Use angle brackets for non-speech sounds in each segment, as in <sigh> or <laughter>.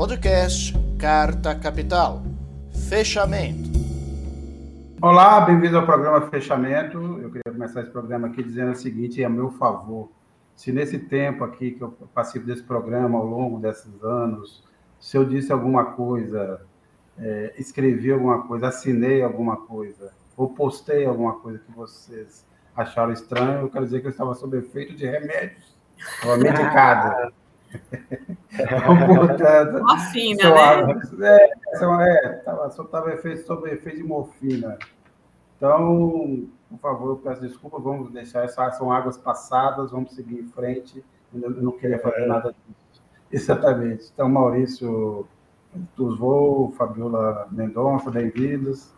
Podcast Carta Capital. Fechamento. Olá, bem-vindo ao programa Fechamento. Eu queria começar esse programa aqui dizendo o seguinte, a meu favor, se nesse tempo aqui que eu participo desse programa ao longo desses anos, se eu disse alguma coisa, é, escrevi alguma coisa, assinei alguma coisa, ou postei alguma coisa que vocês acharam estranho, eu quero dizer que eu estava sob efeito de remédios, estava medicado. <laughs> <laughs> Portanto, morfina, né? É, é tava, só estava efeito, sob efeito de morfina. Então, por favor, eu peço desculpa, vamos deixar essas são águas passadas, vamos seguir em frente. Eu não queria fazer nada disso. Exatamente. Então, Maurício Tuzvou, Fabiola Mendonça, bem-vindos.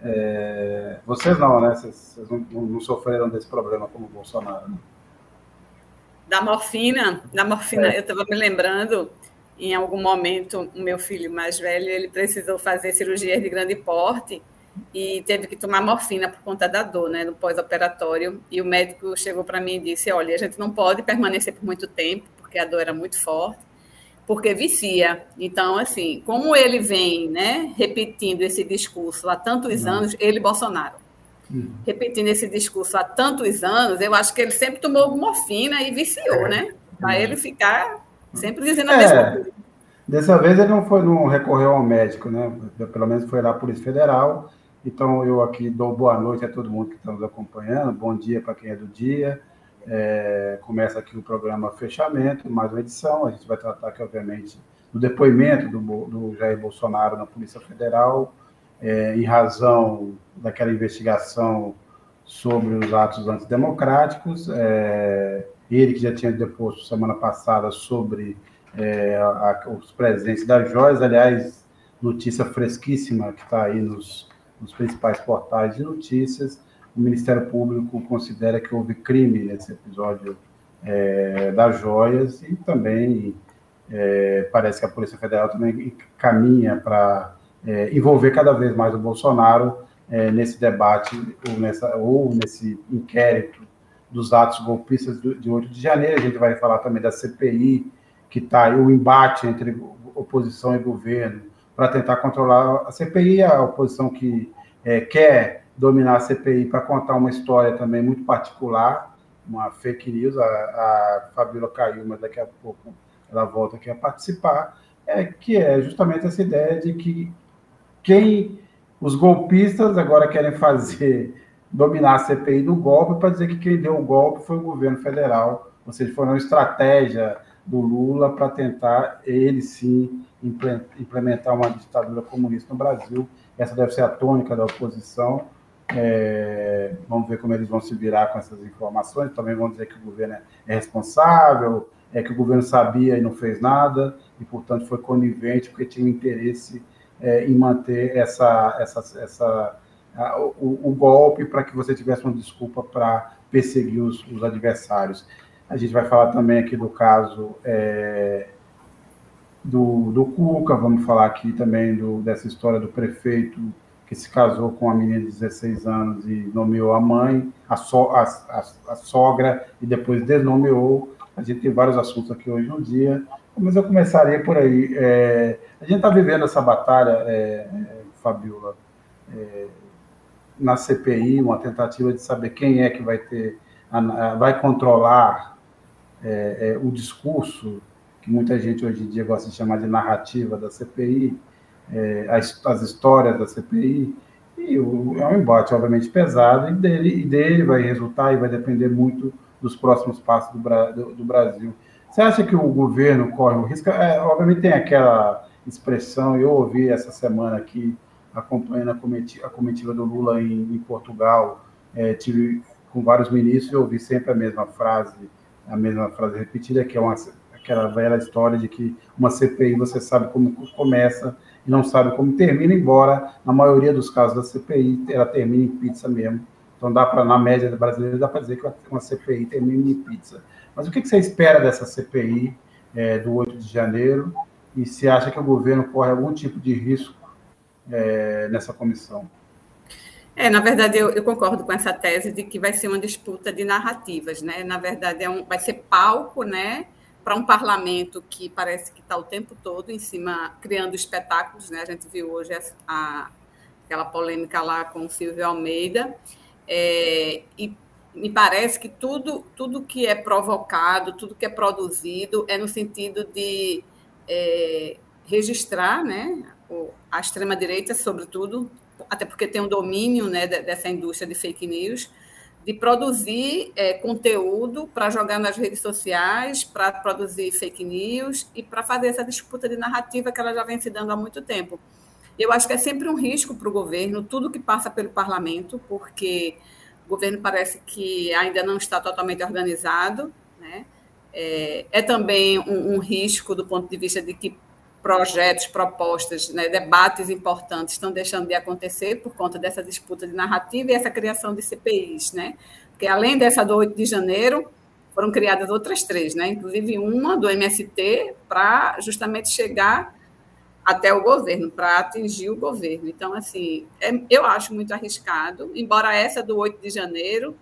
É, vocês não, né? Vocês, vocês não, não, sofreram desse problema como o Bolsonaro. Né? Da morfina, da morfina, é. eu estava me lembrando, em algum momento, o meu filho mais velho, ele precisou fazer cirurgia de grande porte e teve que tomar morfina por conta da dor, né, no pós-operatório. E o médico chegou para mim e disse: Olha, a gente não pode permanecer por muito tempo, porque a dor era muito forte, porque vicia. Então, assim, como ele vem, né, repetindo esse discurso há tantos uhum. anos, ele, Bolsonaro, Uhum. repetindo esse discurso há tantos anos, eu acho que ele sempre tomou morfina e viciou, né? Para ele ficar sempre dizendo a é, mesma coisa. Dessa vez ele não foi, não recorreu ao médico, né? Pelo menos foi lá a Polícia Federal. Então eu aqui dou boa noite a todo mundo que está nos acompanhando, bom dia para quem é do dia. É, começa aqui o programa Fechamento, mais uma edição. A gente vai tratar aqui, obviamente, do depoimento do, do Jair Bolsonaro na Polícia Federal, é, em razão daquela investigação sobre os atos antidemocráticos. É, ele que já tinha deposto semana passada sobre é, a, os presentes das joias, aliás, notícia fresquíssima que está aí nos, nos principais portais de notícias. O Ministério Público considera que houve crime nesse episódio é, das joias e também é, parece que a Polícia Federal também caminha para é, envolver cada vez mais o Bolsonaro é, nesse debate ou, nessa, ou nesse inquérito dos atos golpistas de 8 de janeiro. A gente vai falar também da CPI, que está o embate entre oposição e governo para tentar controlar a CPI, a oposição que é, quer dominar a CPI para contar uma história também muito particular, uma fake news. A, a Fabíola caiu, mas daqui a pouco ela volta aqui a participar, é, que é justamente essa ideia de que quem os golpistas agora querem fazer dominar a CPI do golpe para dizer que quem deu o golpe foi o governo federal, ou seja, foi uma estratégia do Lula para tentar ele sim implementar uma ditadura comunista no Brasil. Essa deve ser a tônica da oposição. É, vamos ver como eles vão se virar com essas informações. Também vão dizer que o governo é responsável, é que o governo sabia e não fez nada, e portanto foi conivente porque tinha um interesse é, em manter essa, essa, essa, a, o, o, golpe para que você tivesse uma desculpa para perseguir os, os, adversários. A gente vai falar também aqui do caso é, do, do Cuca, vamos falar aqui também do, dessa história do prefeito que se casou com uma menina de 16 anos e nomeou a mãe, a, so, a, a, a sogra, e depois desnomeou. A gente tem vários assuntos aqui hoje no dia. Mas eu começaria por aí. É, a gente está vivendo essa batalha, é, é, Fabiola, é, na CPI, uma tentativa de saber quem é que vai ter, vai controlar é, é, o discurso, que muita gente hoje em dia gosta de chamar de narrativa da CPI, as, as, histórias da CPI, e o, é um embate, obviamente, pesado, e dele, e dele vai resultar e vai depender muito dos próximos passos do, do, do Brasil. Você acha que o governo corre o risco? É, obviamente tem aquela expressão, eu ouvi essa semana aqui, acompanhando a comitiva, a comitiva do Lula em, em Portugal, é, tive com vários ministros, eu ouvi sempre a mesma frase, a mesma frase repetida, que é uma, aquela velha história de que uma CPI você sabe como começa e não sabe como termina, embora na maioria dos casos da CPI ela termina em pizza mesmo. Então dá para na média brasileira dá para dizer que uma CPI termina em pizza. Mas o que você espera dessa CPI é, do 8 de janeiro e se acha que o governo corre algum tipo de risco é, nessa comissão? É, na verdade, eu, eu, concordo com essa tese de que vai ser uma disputa de narrativas, né? Na verdade, é um, vai ser palco, né, para um parlamento que parece que está o tempo todo em cima, criando espetáculos, né? A gente viu hoje a, a aquela polêmica lá com o Silvio Almeida, é, e me parece que tudo, tudo que é provocado, tudo que é produzido é no sentido de é, registrar né, a extrema-direita, sobretudo, até porque tem um domínio né, dessa indústria de fake news, de produzir é, conteúdo para jogar nas redes sociais, para produzir fake news e para fazer essa disputa de narrativa que ela já vem se dando há muito tempo. Eu acho que é sempre um risco para o governo, tudo que passa pelo parlamento, porque governo parece que ainda não está totalmente organizado. Né? É, é também um, um, risco do ponto de vista de que projetos, propostas, né, debates importantes estão deixando de acontecer por conta dessa disputa de narrativa e essa criação de CPIs. Né? Porque além dessa do 8 de janeiro, foram criadas outras três, né? inclusive uma do MST, para justamente chegar até o governo, para atingir o governo. Então, assim, é, eu acho muito arriscado, embora essa do 8 de janeiro,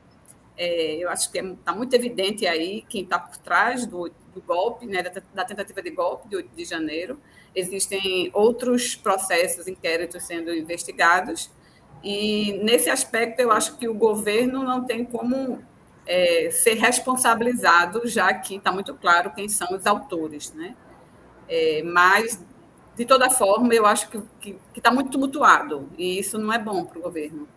é, eu acho que está é, tá muito evidente aí quem está por trás do, do golpe, né, da, da, tentativa de golpe de 8 de janeiro. Existem outros processos, inquéritos sendo investigados, e nesse aspecto eu acho que o governo não tem como é, ser responsabilizado, já que está muito claro quem são os autores, né? É, mas de toda forma, eu acho que está muito tumultuado, e isso não é bom para o governo.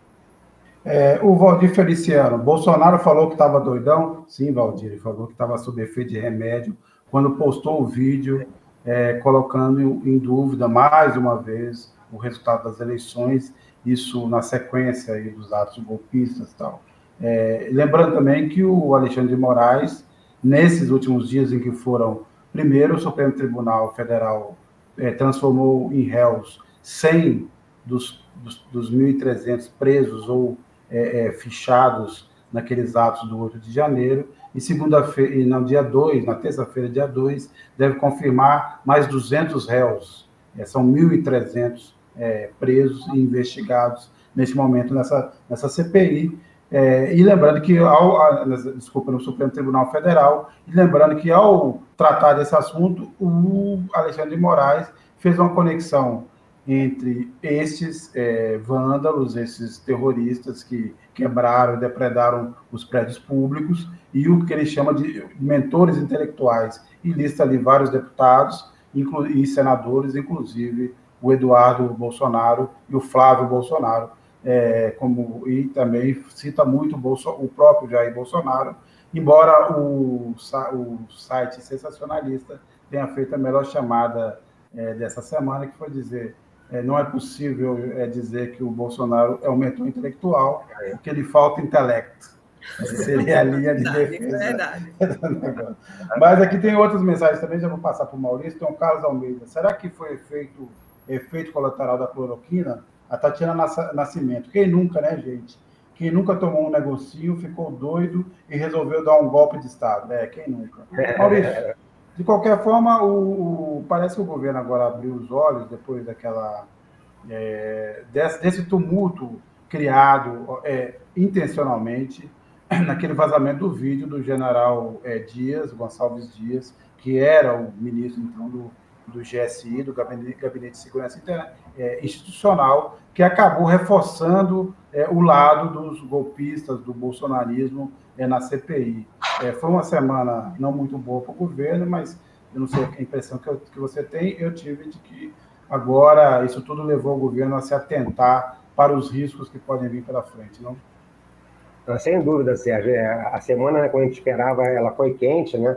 É, o Valdir Feliciano, Bolsonaro falou que estava doidão? Sim, Valdir, ele falou que estava sob efeito de remédio, quando postou o vídeo é, colocando em dúvida, mais uma vez, o resultado das eleições, isso na sequência aí dos atos golpistas e tal. É, lembrando também que o Alexandre de Moraes, nesses últimos dias em que foram, primeiro, o Supremo Tribunal Federal é, transformou em réus 100 dos, dos, dos 1.300 presos ou é, é, fichados naqueles atos do 8 de janeiro, e segunda-feira, no dia 2, na terça-feira, dia 2, deve confirmar mais 200 réus, é, são 1.300 é, presos e investigados neste momento nessa, nessa CPI, é, e lembrando que, ao, a, desculpa, no Supremo Tribunal Federal, e lembrando que ao tratar desse assunto, o Alexandre de Moraes fez uma conexão entre estes é, vândalos, esses terroristas que quebraram e depredaram os prédios públicos, e o que ele chama de mentores intelectuais, e lista ali vários deputados e senadores, inclusive o Eduardo Bolsonaro e o Flávio Bolsonaro, é, como, e também cita muito o, Bolso, o próprio Jair Bolsonaro, embora o, o site sensacionalista tenha feito a melhor chamada é, dessa semana, que foi dizer é, não é possível é, dizer que o Bolsonaro é um mentor intelectual, porque lhe falta intelecto. Essa seria a linha de defesa. Verdade. <laughs> Mas aqui tem outras mensagens também, já vou passar para o Maurício. Tem o Carlos Almeida. Será que foi efeito, efeito colateral da cloroquina? A Tatiana Nascimento. Quem nunca, né, gente? Quem nunca tomou um negocinho, ficou doido e resolveu dar um golpe de Estado. É, quem nunca? <laughs> Maurício, de qualquer forma, o, o, parece que o governo agora abriu os olhos depois daquela. É, desse, desse, tumulto criado é, intencionalmente <clears throat> naquele vazamento do vídeo do general é, Dias, Gonçalves Dias, que era o ministro então do, do GSI, do Gabinete, Gabinete de Segurança é, Institucional, que acabou reforçando é, o lado dos golpistas, do bolsonarismo é, na CPI. É, foi uma semana não muito boa para o governo, mas eu não sei a impressão que, eu, que você tem, eu tive de que agora isso tudo levou o governo a se atentar para os riscos que podem vir pela frente, não? Sem dúvida, Sérgio. É, a semana, né, quando a gente esperava, ela foi quente, né?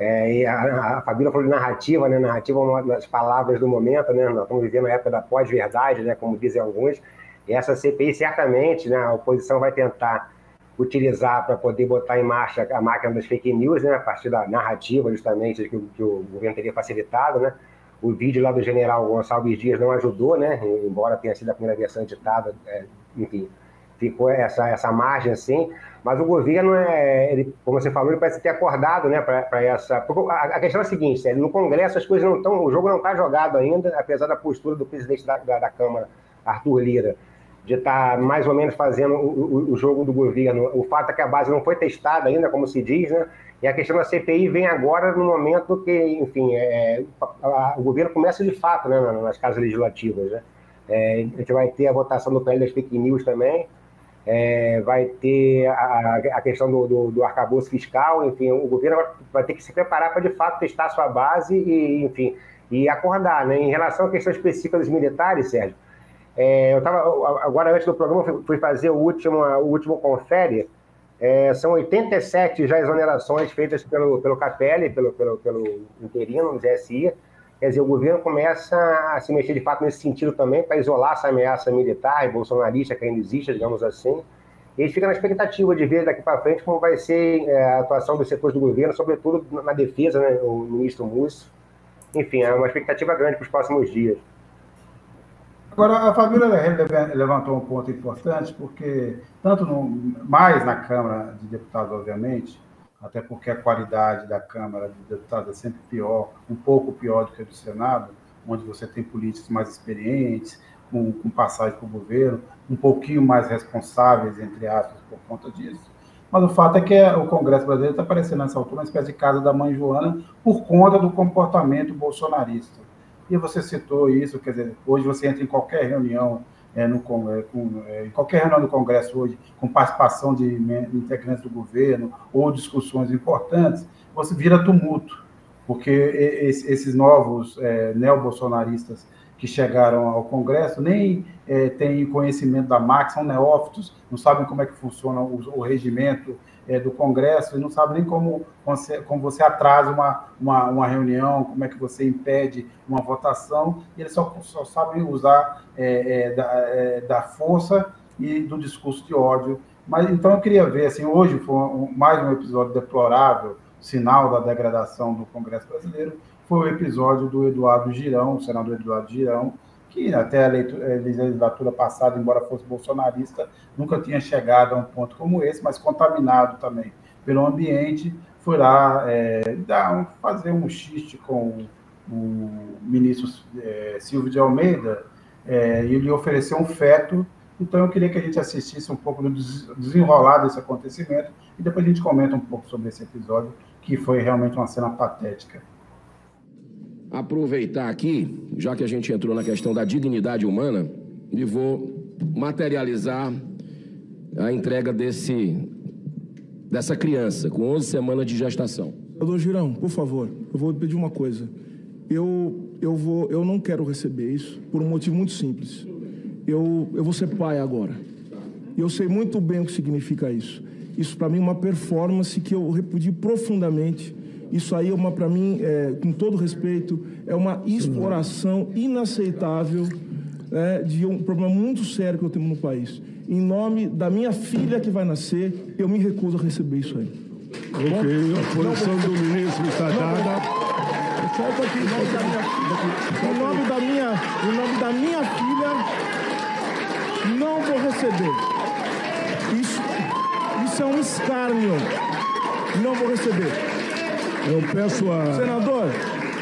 É, a, a Fabíola falou de narrativa, né? Narrativa é uma das palavras do momento, né? Nós estamos vivendo a época da pós-verdade, né? Como dizem alguns. E essa CPI, certamente, né? A oposição vai tentar utilizar para poder botar em marcha a máquina das fake news, né? A partir da narrativa, justamente, que, que o governo teria facilitado, né? O vídeo lá do general Gonçalves Dias não ajudou, né? Embora tenha sido a primeira versão editada, é, enfim, ficou essa, essa margem assim. Mas o governo, é, ele, como você falou, ele parece ter acordado né, para essa. A, questão é a seguinte: no Congresso as coisas não estão. O jogo não está jogado ainda, apesar da postura do presidente da, da, da, Câmara, Arthur Lira, de estar tá mais ou menos fazendo o, o, o, jogo do governo. O fato é que a base não foi testada ainda, como se diz, né? E a questão da CPI vem agora no momento que, enfim, é, a, a, o governo começa de fato né, nas casas legislativas. Né? É, a gente vai ter a votação do PL das fake news também, é, vai ter a, a questão do, do, do, arcabouço fiscal, enfim, o governo vai, ter que se preparar para de fato testar sua base e, enfim, e acordar. Né? Em relação à questão específica dos militares, Sérgio, é, eu estava, agora antes do programa, fui, fazer o último, o último confere, é, são 87 já exonerações feitas pelo, pelo Capelli, pelo, pelo, pelo interino, no GSI. Quer dizer, o governo começa a se mexer de fato nesse sentido também, para isolar essa ameaça militar e bolsonarista que ainda existe, digamos assim. E a gente fica na expectativa de ver daqui para frente como vai ser é, a atuação dos setores do governo, sobretudo na defesa, né, o ministro Múcio. Enfim, é uma expectativa grande para os próximos dias. Agora, a Fabíola levantou um ponto importante, porque, tanto no, mais na Câmara de Deputados, obviamente, até porque a qualidade da Câmara de Deputados é sempre pior, um pouco pior do que a do Senado, onde você tem políticos mais experientes, com, com passagem para o governo, um pouquinho mais responsáveis, entre aspas, por conta disso. Mas o fato é que o Congresso brasileiro está parecendo nessa altura uma espécie de casa da mãe Joana por conta do comportamento bolsonarista. E você citou isso, quer dizer, hoje você entra em qualquer reunião, é, no, é, com, é, em qualquer reunião do Congresso hoje, com participação de integrantes do governo ou discussões importantes, você vira tumulto, porque esses novos é, neobolsonaristas que chegaram ao Congresso nem é, têm conhecimento da máquina, são neófitos, não sabem como é que funciona o, o regimento é, do Congresso e não sabe nem como como você atrasa uma, uma, uma, reunião, como é que você impede uma votação, e eles só, só sabem usar é, é, da, é, da, força e do discurso de ódio. Mas então eu queria ver, assim, hoje foi um, mais um episódio deplorável, sinal da degradação do Congresso brasileiro, foi o episódio do Eduardo Girão, o senador Eduardo Girão, que até a legislatura passada, embora fosse bolsonarista, nunca tinha chegado a um ponto como esse, mas contaminado também pelo ambiente, foi lá é, dar fazer um xiste com o ministro é, Silvio de Almeida é, e lhe ofereceu um feto. Então, eu queria que a gente assistisse um pouco do desenrolar desse acontecimento e depois a gente comenta um pouco sobre esse episódio, que foi realmente uma cena patética aproveitar aqui, já que a gente entrou na questão da dignidade humana, e vou materializar a entrega desse dessa criança com 11 semanas de gestação. Doutor Girão, por favor, eu vou pedir uma coisa. Eu eu vou eu não quero receber isso por um motivo muito simples. Eu eu vou ser pai agora. Eu sei muito bem o que significa isso. Isso para mim é uma performance que eu repudio profundamente isso aí é uma, para mim, é, com todo respeito, é uma exploração inaceitável é, de um problema muito sério que eu tenho no país. Em nome da minha filha que vai nascer, eu me recuso a receber isso aí. Ok, a posição do ministro está dada. Da minha, em nome da minha, em nome da minha filha, não vou receber. Isso, isso é um escárnio. Não vou receber. Eu peço a. Senador,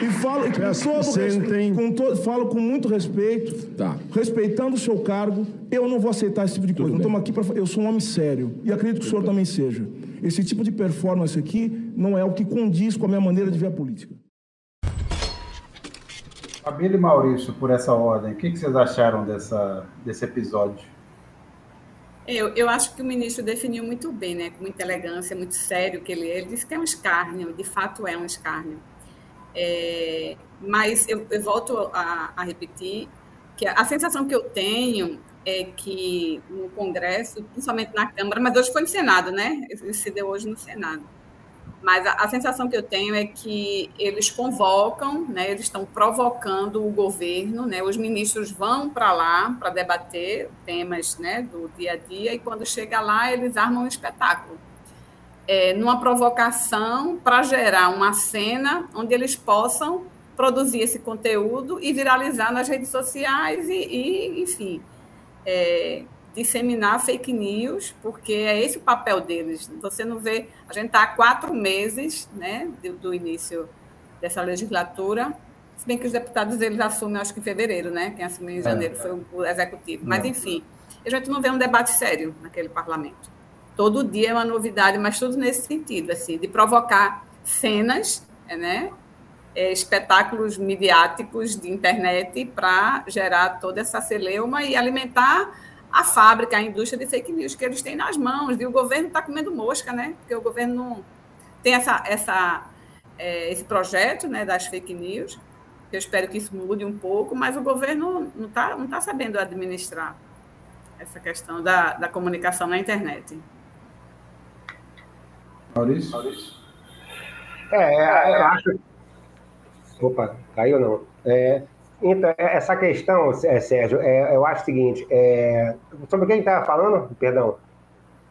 e falo com todo sentem... com to... falo com muito respeito, tá. respeitando o seu cargo, eu não vou aceitar esse tipo de coisa. Não estamos aqui para. Eu sou um homem sério e acredito que o senhor também seja. Esse tipo de performance aqui não é o que condiz com a minha maneira de ver a política. Fabílio e Maurício, por essa ordem, o que vocês acharam dessa, desse episódio? Eu, eu acho que o ministro definiu muito bem, né, com muita elegância, muito sério que ele é. Ele disse que é um escárnio, de fato é um escárnio. É, mas eu, eu volto a, a, repetir que a, a sensação que eu tenho é que no Congresso, principalmente na Câmara, mas hoje foi no Senado, né? Isso se deu hoje no Senado mas a, a, sensação que eu tenho é que eles convocam, né, eles estão provocando o governo, né, os ministros vão para lá para debater temas né, do dia a dia, e quando chega lá, eles armam um espetáculo. É, numa provocação para gerar uma cena onde eles possam produzir esse conteúdo e viralizar nas redes sociais e, e enfim, é, disseminar fake news, porque é esse o papel deles. Você não vê. A gente está há quatro meses né, do, do, início dessa legislatura, se bem que os deputados eles assumem, acho que em fevereiro, né? Quem assumiu em é. janeiro é. foi o executivo. Mas, enfim, a gente não vê um debate sério naquele parlamento. Todo dia é uma novidade, mas tudo nesse sentido, assim, de provocar cenas, né, é, espetáculos midiáticos de internet para gerar toda essa celeuma e alimentar a fábrica, a indústria de fake news que eles têm nas mãos. E o governo está comendo mosca, né? Porque o governo não tem essa, essa, é, esse projeto né, das fake news. Eu espero que isso mude um pouco, mas o governo não está não tá sabendo administrar essa questão da, da comunicação na internet. Maurício? Maurício? É, é, eu acho. Opa, caiu não. É, então, é, essa questão, é, Sérgio, é, eu acho o seguinte: é, sobre quem estava falando? Perdão.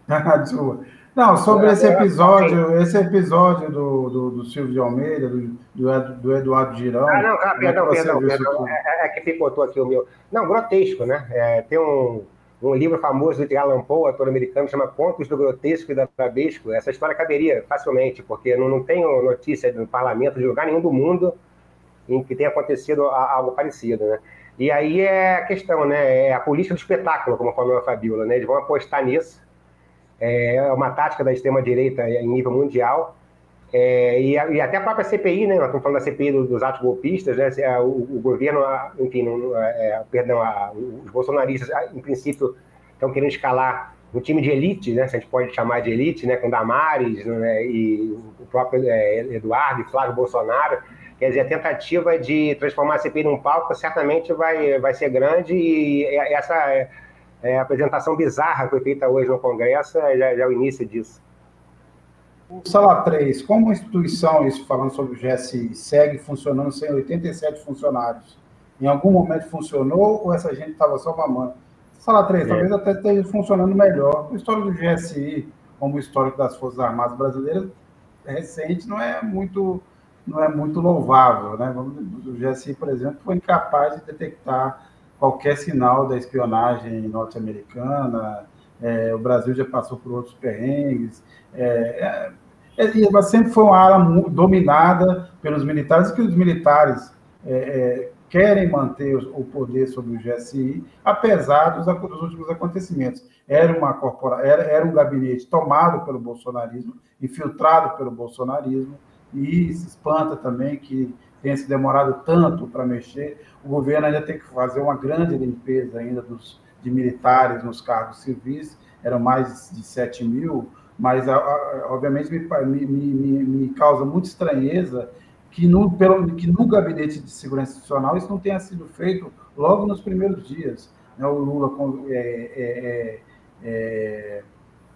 <laughs> Não, sobre esse episódio, esse episódio do, do, do Silvio de Almeida, do, do, Eduardo Girão. Ah, não, cara, perdão, perdão, perdão. É, é, que picotou aqui o meu. Não, grotesco, né? É, tem um, um livro famoso de Alan Poe, ator americano, chama Contos do Grotesco e da Trabesco. Essa história caberia facilmente, porque não, não tenho notícia no parlamento de lugar nenhum do mundo em que tenha acontecido algo parecido, né? E aí é a questão, né? É a política do espetáculo, como falou a Fabiola, né? Eles vão apostar nisso. É uma tática da extrema-direita em nível mundial. É, e, e, até a própria CPI, né? Nós estamos falando da CPI dos atos golpistas, né? É, o, o governo, enfim, não, é, perdão, a, os bolsonaristas, em princípio, estão querendo escalar um time de elite, né? Se a gente pode chamar de elite, né? Com Damares né? e o próprio é, Eduardo e Flávio Bolsonaro. Quer dizer, a tentativa de transformar a CPI num palco certamente vai, vai ser grande e essa é, é, apresentação bizarra que foi feita hoje no Congresso já, já é o início disso. Sala 3, como instituição, isso falando sobre o GSI, segue funcionando sem 87 funcionários? Em algum momento funcionou ou essa gente estava só mamando? Sala 3, é. talvez até esteja funcionando melhor. A história do GSI, como o histórico das Forças Armadas Brasileiras, recente, não é muito, não é muito louvável. Né? O GSI, por exemplo, foi incapaz de detectar qualquer sinal da espionagem norte-americana, é, o Brasil já passou por outros perrengues. É, é, é sempre foi uma área dominada pelos militares, que os militares é, é, querem manter o poder sobre o GSI, apesar dos, dos últimos acontecimentos. Era, uma corpora, era, era um gabinete tomado pelo bolsonarismo, infiltrado pelo bolsonarismo, e se espanta também que tenha se demorado tanto para mexer. O governo ainda tem que fazer uma grande limpeza ainda dos, de militares nos cargos civis, eram mais de 7 mil, mas obviamente me, me, me, me causa muita estranheza que no, pelo, que no gabinete de segurança institucional isso não tenha sido feito logo nos primeiros dias. Né? O Lula é, é, é, é,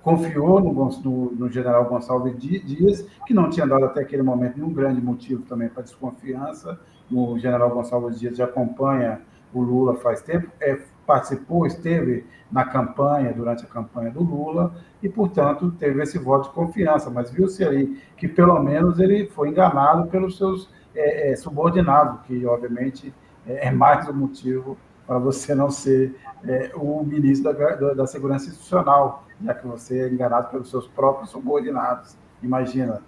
confiou no, no, no, general Gonçalves Dias, que não tinha dado até aquele momento nenhum grande motivo também para desconfiança. O general Gonçalves Dias já acompanha o Lula faz tempo, é, participou, esteve na campanha, durante a campanha do Lula, e, portanto, teve esse voto de confiança, mas viu-se aí que, pelo menos, ele foi enganado pelos seus é, é, subordinados, que, obviamente, é, é mais um motivo para você não ser é, o ministro da, da, da, Segurança Institucional, já que você é enganado pelos seus próprios subordinados. Imagina,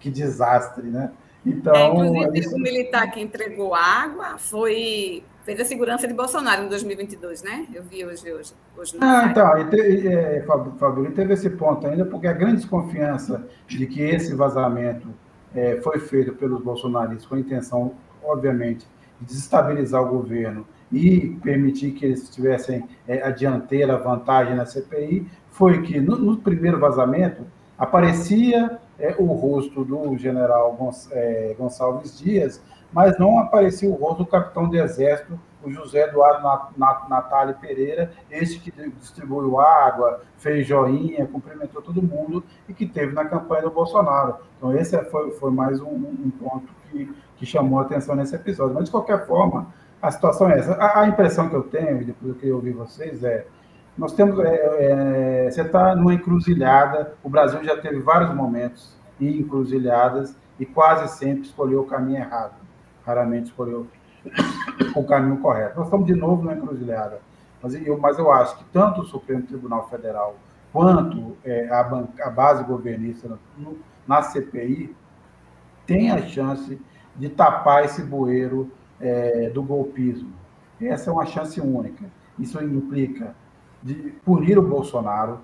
que desastre, né? Então, é, inclusive, o militar que entregou água foi fez a segurança de Bolsonaro em 2022, né? Eu vi hoje. hoje, hoje ah, então, e, te, é, Fabio, teve esse ponto ainda, porque a grande desconfiança de que esse vazamento é, foi feito pelos bolsonaristas com a intenção, obviamente, de desestabilizar o governo e permitir que eles tivessem é, a dianteira, vantagem na CPI, foi que no, no primeiro vazamento aparecia é, o rosto do general é, Gonçalves Dias, mas não aparecia o rosto do capitão de exército, o José Eduardo Natália Pereira, esse que distribuiu água, fez joinha, cumprimentou todo mundo e que teve na campanha do Bolsonaro. Então, esse foi, foi mais um, um ponto que, que chamou a atenção nesse episódio. Mas, de qualquer forma, a situação é essa. A, a impressão que eu tenho, depois eu queria ouvir vocês, é nós temos. É, é, você está numa encruzilhada, o Brasil já teve vários momentos e encruzilhadas e quase sempre escolheu o caminho errado raramente escolheu o caminho correto. Nós estamos de novo na encruzilhada. Mas eu, mas eu acho que tanto o Supremo Tribunal Federal quanto é, a, a, base governista no, na CPI tem a chance de tapar esse bueiro é, do golpismo. Essa é uma chance única. Isso implica de punir o Bolsonaro,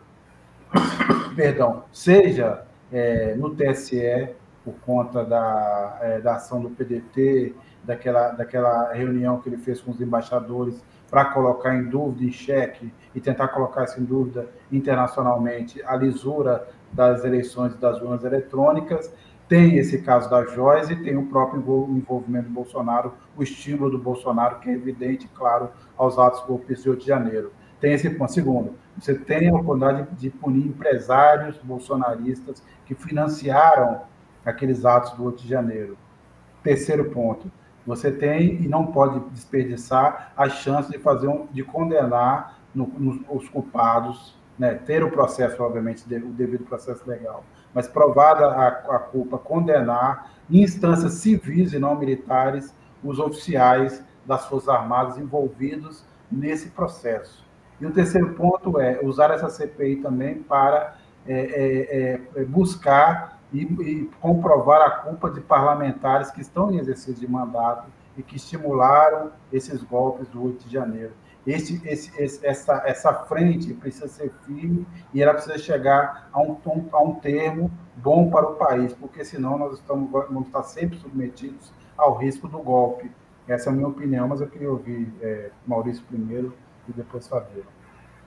<coughs> perdão, seja é, no TSE, por conta da, é, da ação do PDT, daquela, daquela reunião que ele fez com os embaixadores para colocar em dúvida, em xeque, e tentar colocar isso em dúvida internacionalmente a lisura das eleições das urnas eletrônicas. Tem esse caso da Joyce e tem o próprio envolvimento do Bolsonaro, o estímulo do Bolsonaro, que é evidente, claro, aos atos golpistas de Rio de Janeiro. Tem esse ponto. Segundo, você tem a oportunidade de punir empresários bolsonaristas que financiaram aqueles atos do 8 de janeiro. Terceiro ponto, você tem e não pode desperdiçar a chance de fazer um, de condenar no, os culpados, né? ter o processo, obviamente, o devido processo legal, mas provada a, a culpa, condenar em instâncias civis e não militares os oficiais das Forças Armadas envolvidos nesse processo. E o terceiro ponto é usar essa CPI também para é, é, é, buscar e, e, comprovar a culpa de parlamentares que estão em exercício de mandato e que estimularam esses golpes do 8 de janeiro. Esse, esse, esse, essa, essa frente precisa ser firme e ela precisa chegar a um, a um termo bom para o país, porque senão nós estamos, vamos estar sempre submetidos ao risco do golpe. Essa é a minha opinião, mas eu queria ouvir é, Maurício primeiro e depois Fabio.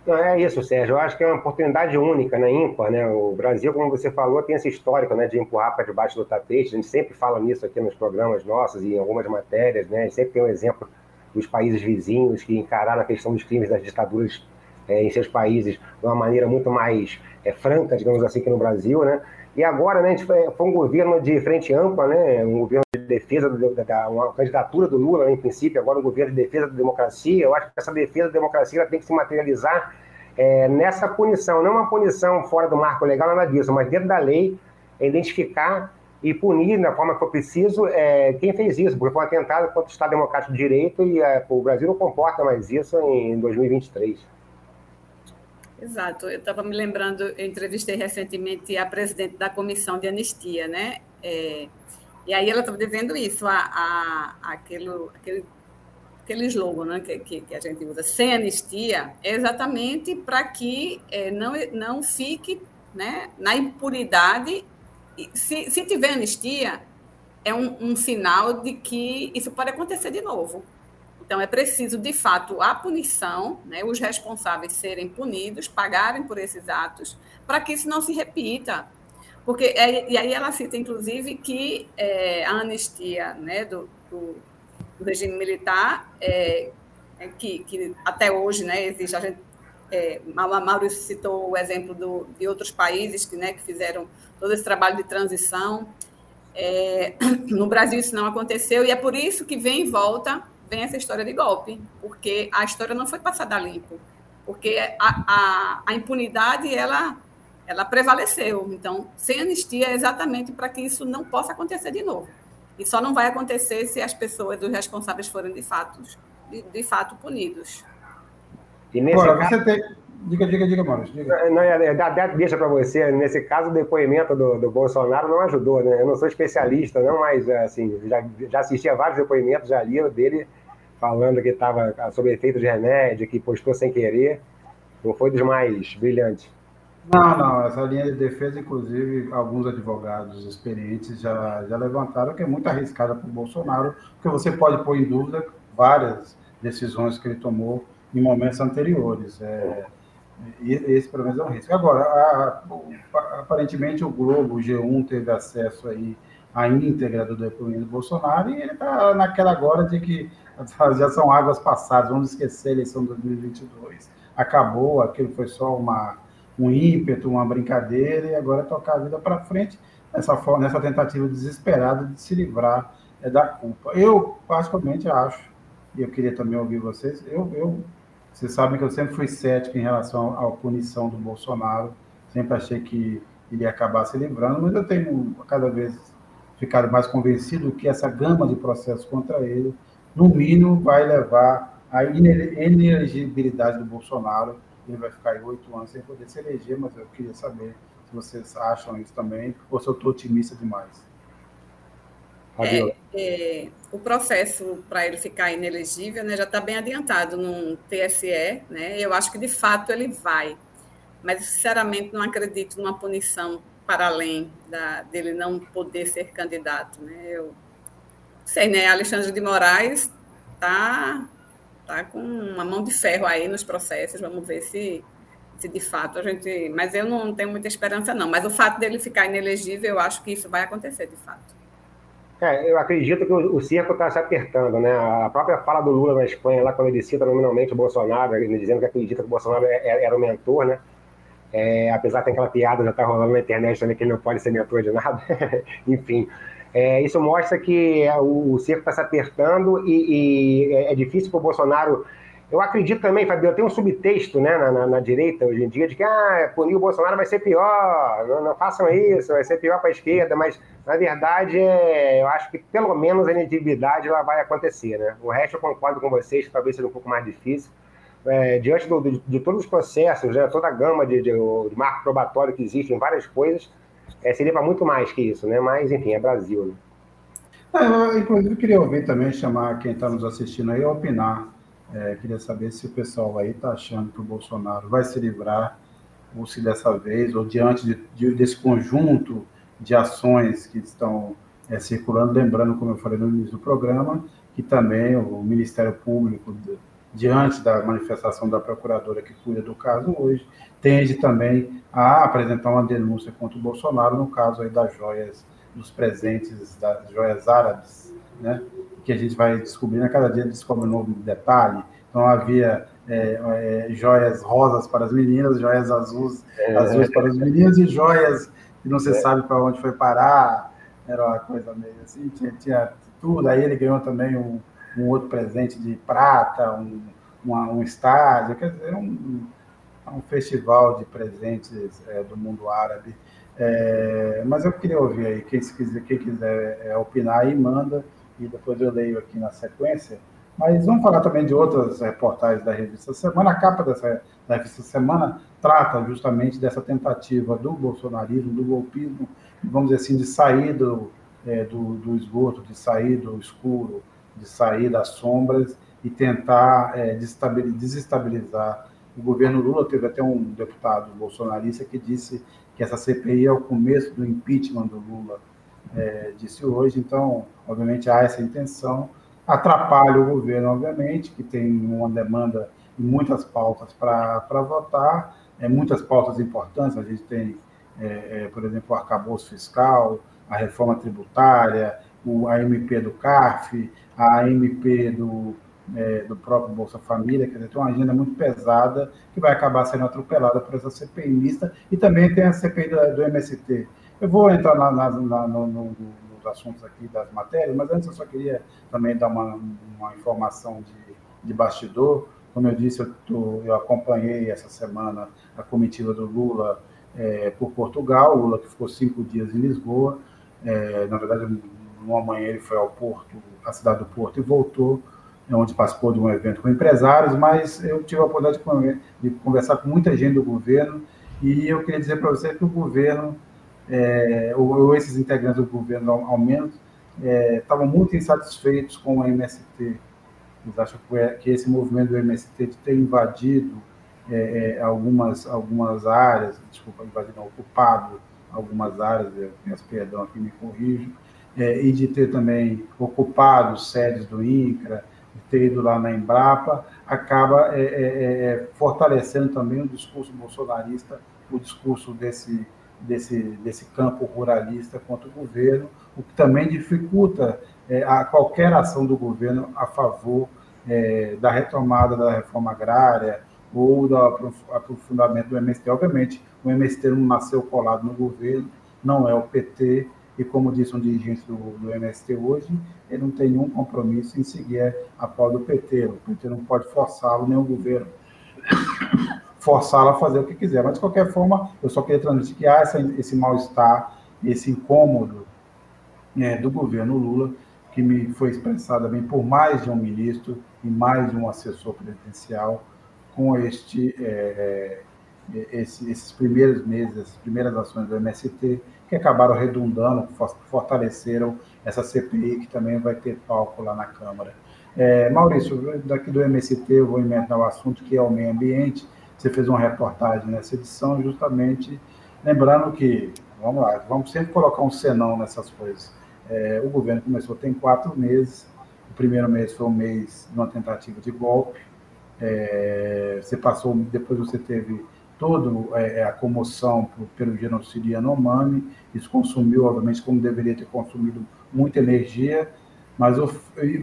Não, é isso, Sérgio. Eu acho que é uma oportunidade única, né, ímpar, né? O Brasil, como você falou, tem esse histórico, né, de empurrar para debaixo do tapete. A gente sempre fala nisso aqui nos programas nossos e em algumas matérias, né? A gente sempre tem um exemplo dos países vizinhos que encararam a questão dos crimes das ditaduras é, em seus países de uma maneira muito mais é, franca, digamos assim, que no Brasil, né? E agora, né, a gente foi, foi um governo de frente ampla, né? Um governo de defesa da, da uma candidatura do Lula, né, em princípio, agora um governo de defesa da democracia. Eu acho que essa defesa da democracia tem que se materializar é, nessa punição, não uma punição fora do marco legal, nada disso, mas dentro da lei, é identificar e punir da forma que for preciso é, quem fez isso, porque foi um atentado contra o Estado Democrático de Direito e é, o Brasil não comporta mais isso em 2023. Exato, eu estava me lembrando, eu entrevistei recentemente a presidente da comissão de anistia, né? É, e aí ela estava dizendo isso, a, a, aquele, aquele, aquele slogan né, que, que, que, a gente usa, sem anistia, é exatamente para que é, não, não fique né, na impunidade. Se, se tiver anistia, é um, um sinal de que isso pode acontecer de novo. Então, é preciso, de fato, a punição, né, os responsáveis serem punidos, pagarem por esses atos, para que isso não se repita. Porque, é, e aí ela cita, inclusive, que é, a anistia né, do, do, do regime militar, é, é, que, que, até hoje né, existe, a gente, é, Maurício citou o exemplo do, de outros países que, né, que fizeram todo esse trabalho de transição. É, <clears throat> no Brasil isso não aconteceu, e é por isso que vem e volta, vem essa história de golpe, porque a história não foi passada limpo, porque a, a, a impunidade, ela ela prevaleceu. Então, sem anistia é exatamente para que isso não possa acontecer de novo. E só não vai acontecer se as pessoas, os responsáveis, forem de fato, de, de fato punidos. E nesse Agora, caso... você tem... Diga, diga, diga, Maurício. Diga. Não, é, deixa para você. Nesse caso, o depoimento do, do, Bolsonaro não ajudou, né? Eu não sou especialista, não, mas assim, já, já assisti a vários depoimentos, já li dele falando que estava sob efeito de remédio, que postou sem querer. Não foi dos mais brilhantes. Não, não, essa linha de defesa, inclusive, alguns advogados experientes já, já levantaram que é muito arriscada para o Bolsonaro, porque você pode pôr em dúvida várias decisões que ele tomou em momentos anteriores. É, esse, pelo menos, é um risco. Agora, a, aparentemente, o Globo, o G1, teve acesso aí à íntegra do depoimento do Bolsonaro e ele está naquela agora de que <laughs> já são águas passadas, vamos esquecer a eleição de 2022. Acabou, aquilo foi só uma um ímpeto, uma brincadeira, e agora tocar a vida para frente nessa, forma, nessa tentativa desesperada de se livrar é, da culpa. Eu, particularmente, acho, e eu queria também ouvir vocês, eu, eu, vocês sabem que eu sempre fui cético em relação à punição do Bolsonaro, sempre achei que ele ia acabar se livrando, mas eu tenho cada vez ficado mais convencido que essa gama de processos contra ele, no mínimo, vai levar à inelegibilidade do Bolsonaro ele vai ficar aí oito anos sem poder se eleger, mas eu queria saber se vocês acham isso também, ou se eu estou otimista demais. É, é, o processo para ele ficar inelegível né, já está bem adiantado no TSE. Né? Eu acho que, de fato, ele vai. Mas, sinceramente, não acredito numa punição para além da, dele não poder ser candidato. Né? Eu sei, né? Alexandre de Moraes está tá com uma mão de ferro aí nos processos. Vamos ver se, se de fato a gente. Mas eu não tenho muita esperança, não. Mas o fato dele ficar inelegível, eu acho que isso vai acontecer, de fato. É, eu acredito que o, o circo está se apertando, né? A própria fala do Lula na Espanha, lá quando ele cita nominalmente o Bolsonaro, ele dizendo que acredita que o Bolsonaro é, é, era o mentor, né? É, apesar de ter aquela piada já tá rolando na internet também que ele não pode ser mentor de nada, <laughs> enfim. É, isso mostra que o, o circo está se apertando e, e é, é difícil para o Bolsonaro eu acredito também, Fabio, tem um subtexto né, na, na, na, direita hoje em dia de que ah, punir o Bolsonaro vai ser pior, não, não façam isso, vai ser pior para a esquerda, mas na verdade é, eu acho que pelo menos a inedibilidade ela vai acontecer. Né? O resto eu concordo com vocês, talvez seja um pouco mais difícil. É, diante do, de, de, todos os processos, né, toda a gama de, de, de marco probatório que existe em várias coisas, é, seria para muito mais que isso, né? mas enfim, é Brasil. Né? Ah, eu, inclusive, queria ouvir também, chamar quem está nos assistindo aí a opinar é, queria saber se o pessoal aí está achando que o Bolsonaro vai se livrar, ou se dessa vez, ou diante de, de, desse conjunto de ações que estão é, circulando, lembrando, como eu falei no início do programa, que também o Ministério Público, diante da manifestação da procuradora que cuida do caso hoje, tende também a apresentar uma denúncia contra o Bolsonaro no caso aí das joias, dos presentes das joias árabes, né? que a gente vai descobrindo, a cada dia descobre um novo detalhe. Então havia é, é, joias rosas para as meninas, joias azuis, é. azuis para os meninos e joias que não se é. sabe para onde foi parar. Era uma coisa meio assim, tinha, tinha tudo. Aí ele ganhou também um, um outro presente de prata, um, uma, um estádio, quer dizer, um, um festival de presentes é, do mundo árabe. É, mas eu queria ouvir aí, quem, se quiser, quem quiser opinar aí, manda e depois eu leio aqui na sequência. Mas vamos falar também de outras reportagens da revista Semana. A capa dessa, da revista Semana trata justamente dessa tentativa do bolsonarismo, do golpismo, vamos dizer assim, de sair do, é, do, do, esgoto, de sair do escuro, de sair das sombras e tentar é, desestabilizar o governo Lula. Teve até um deputado bolsonarista que disse que essa CPI é o começo do impeachment do Lula é, disse hoje. Então, obviamente, há essa intenção. Atrapalha o governo, obviamente, que tem uma demanda e muitas pautas para votar, é, muitas pautas importantes. A gente tem, é, é, por exemplo, o arcabouço fiscal, a reforma tributária, o, a MP do CARF, a MP do, é, do próprio Bolsa Família, quer dizer, tem uma agenda muito pesada que vai acabar sendo atropelada por essa CPI mista, e também tem a CPI do, do MST, eu vou entrar na, na, na, no, no, nos assuntos aqui das matérias, mas antes eu só queria também dar uma, uma informação de, de bastidor. Como eu disse, eu, tô, eu acompanhei essa semana a comitiva do Lula é, por Portugal, o Lula que ficou cinco dias em Lisboa. É, na verdade, uma manhã ele foi ao Porto, à cidade do Porto, e voltou, é onde participou de um evento com empresários, mas eu tive a oportunidade de, de conversar com muita gente do governo, e eu queria dizer para você que o governo é, ou, esses integrantes do governo, ao, menos, é, estavam muito insatisfeitos com o MST. Eles acham que, esse movimento do MST de ter invadido é, é, algumas, algumas áreas, desculpa, invadido, ocupado algumas áreas, peço perdão aqui, me corrijo, é, e de ter também ocupado sedes do INCRA, de ter ido lá na Embrapa, acaba é, fortalecendo também o discurso bolsonarista, o discurso desse desse, desse campo ruralista contra o governo, o que também dificulta é, a qualquer ação do governo a favor é, da retomada da reforma agrária ou do aprofundamento do MST. Obviamente, o MST não nasceu colado no governo, não é o PT, e como disse um dirigente do, do MST hoje, ele não tem nenhum compromisso em seguir a pauta do PT. O PT não pode forçá-lo, nem o governo forçá-la a fazer o que quiser. Mas, de qualquer forma, eu só queria transmitir que há essa, esse mal-estar, esse incômodo é, do governo Lula, que me foi expressado também por mais de um ministro e mais de um assessor presidencial com este, é, é, esse, esses primeiros meses, essas primeiras ações do MST, que acabaram redundando, fortaleceram essa CPI, que também vai ter palco lá na Câmara. É, Maurício, daqui do MST eu vou emendar o assunto que é o meio ambiente. Você fez uma reportagem nessa edição, justamente lembrando que, vamos lá, vamos sempre colocar um senão nessas coisas. É, o governo começou tem quatro meses. O primeiro mês foi um mês de uma tentativa de golpe. É, você passou, depois você teve toda é, é, a comoção pelo genocídio Yanomami. Isso consumiu, obviamente, como deveria ter consumido muita energia. Mas o,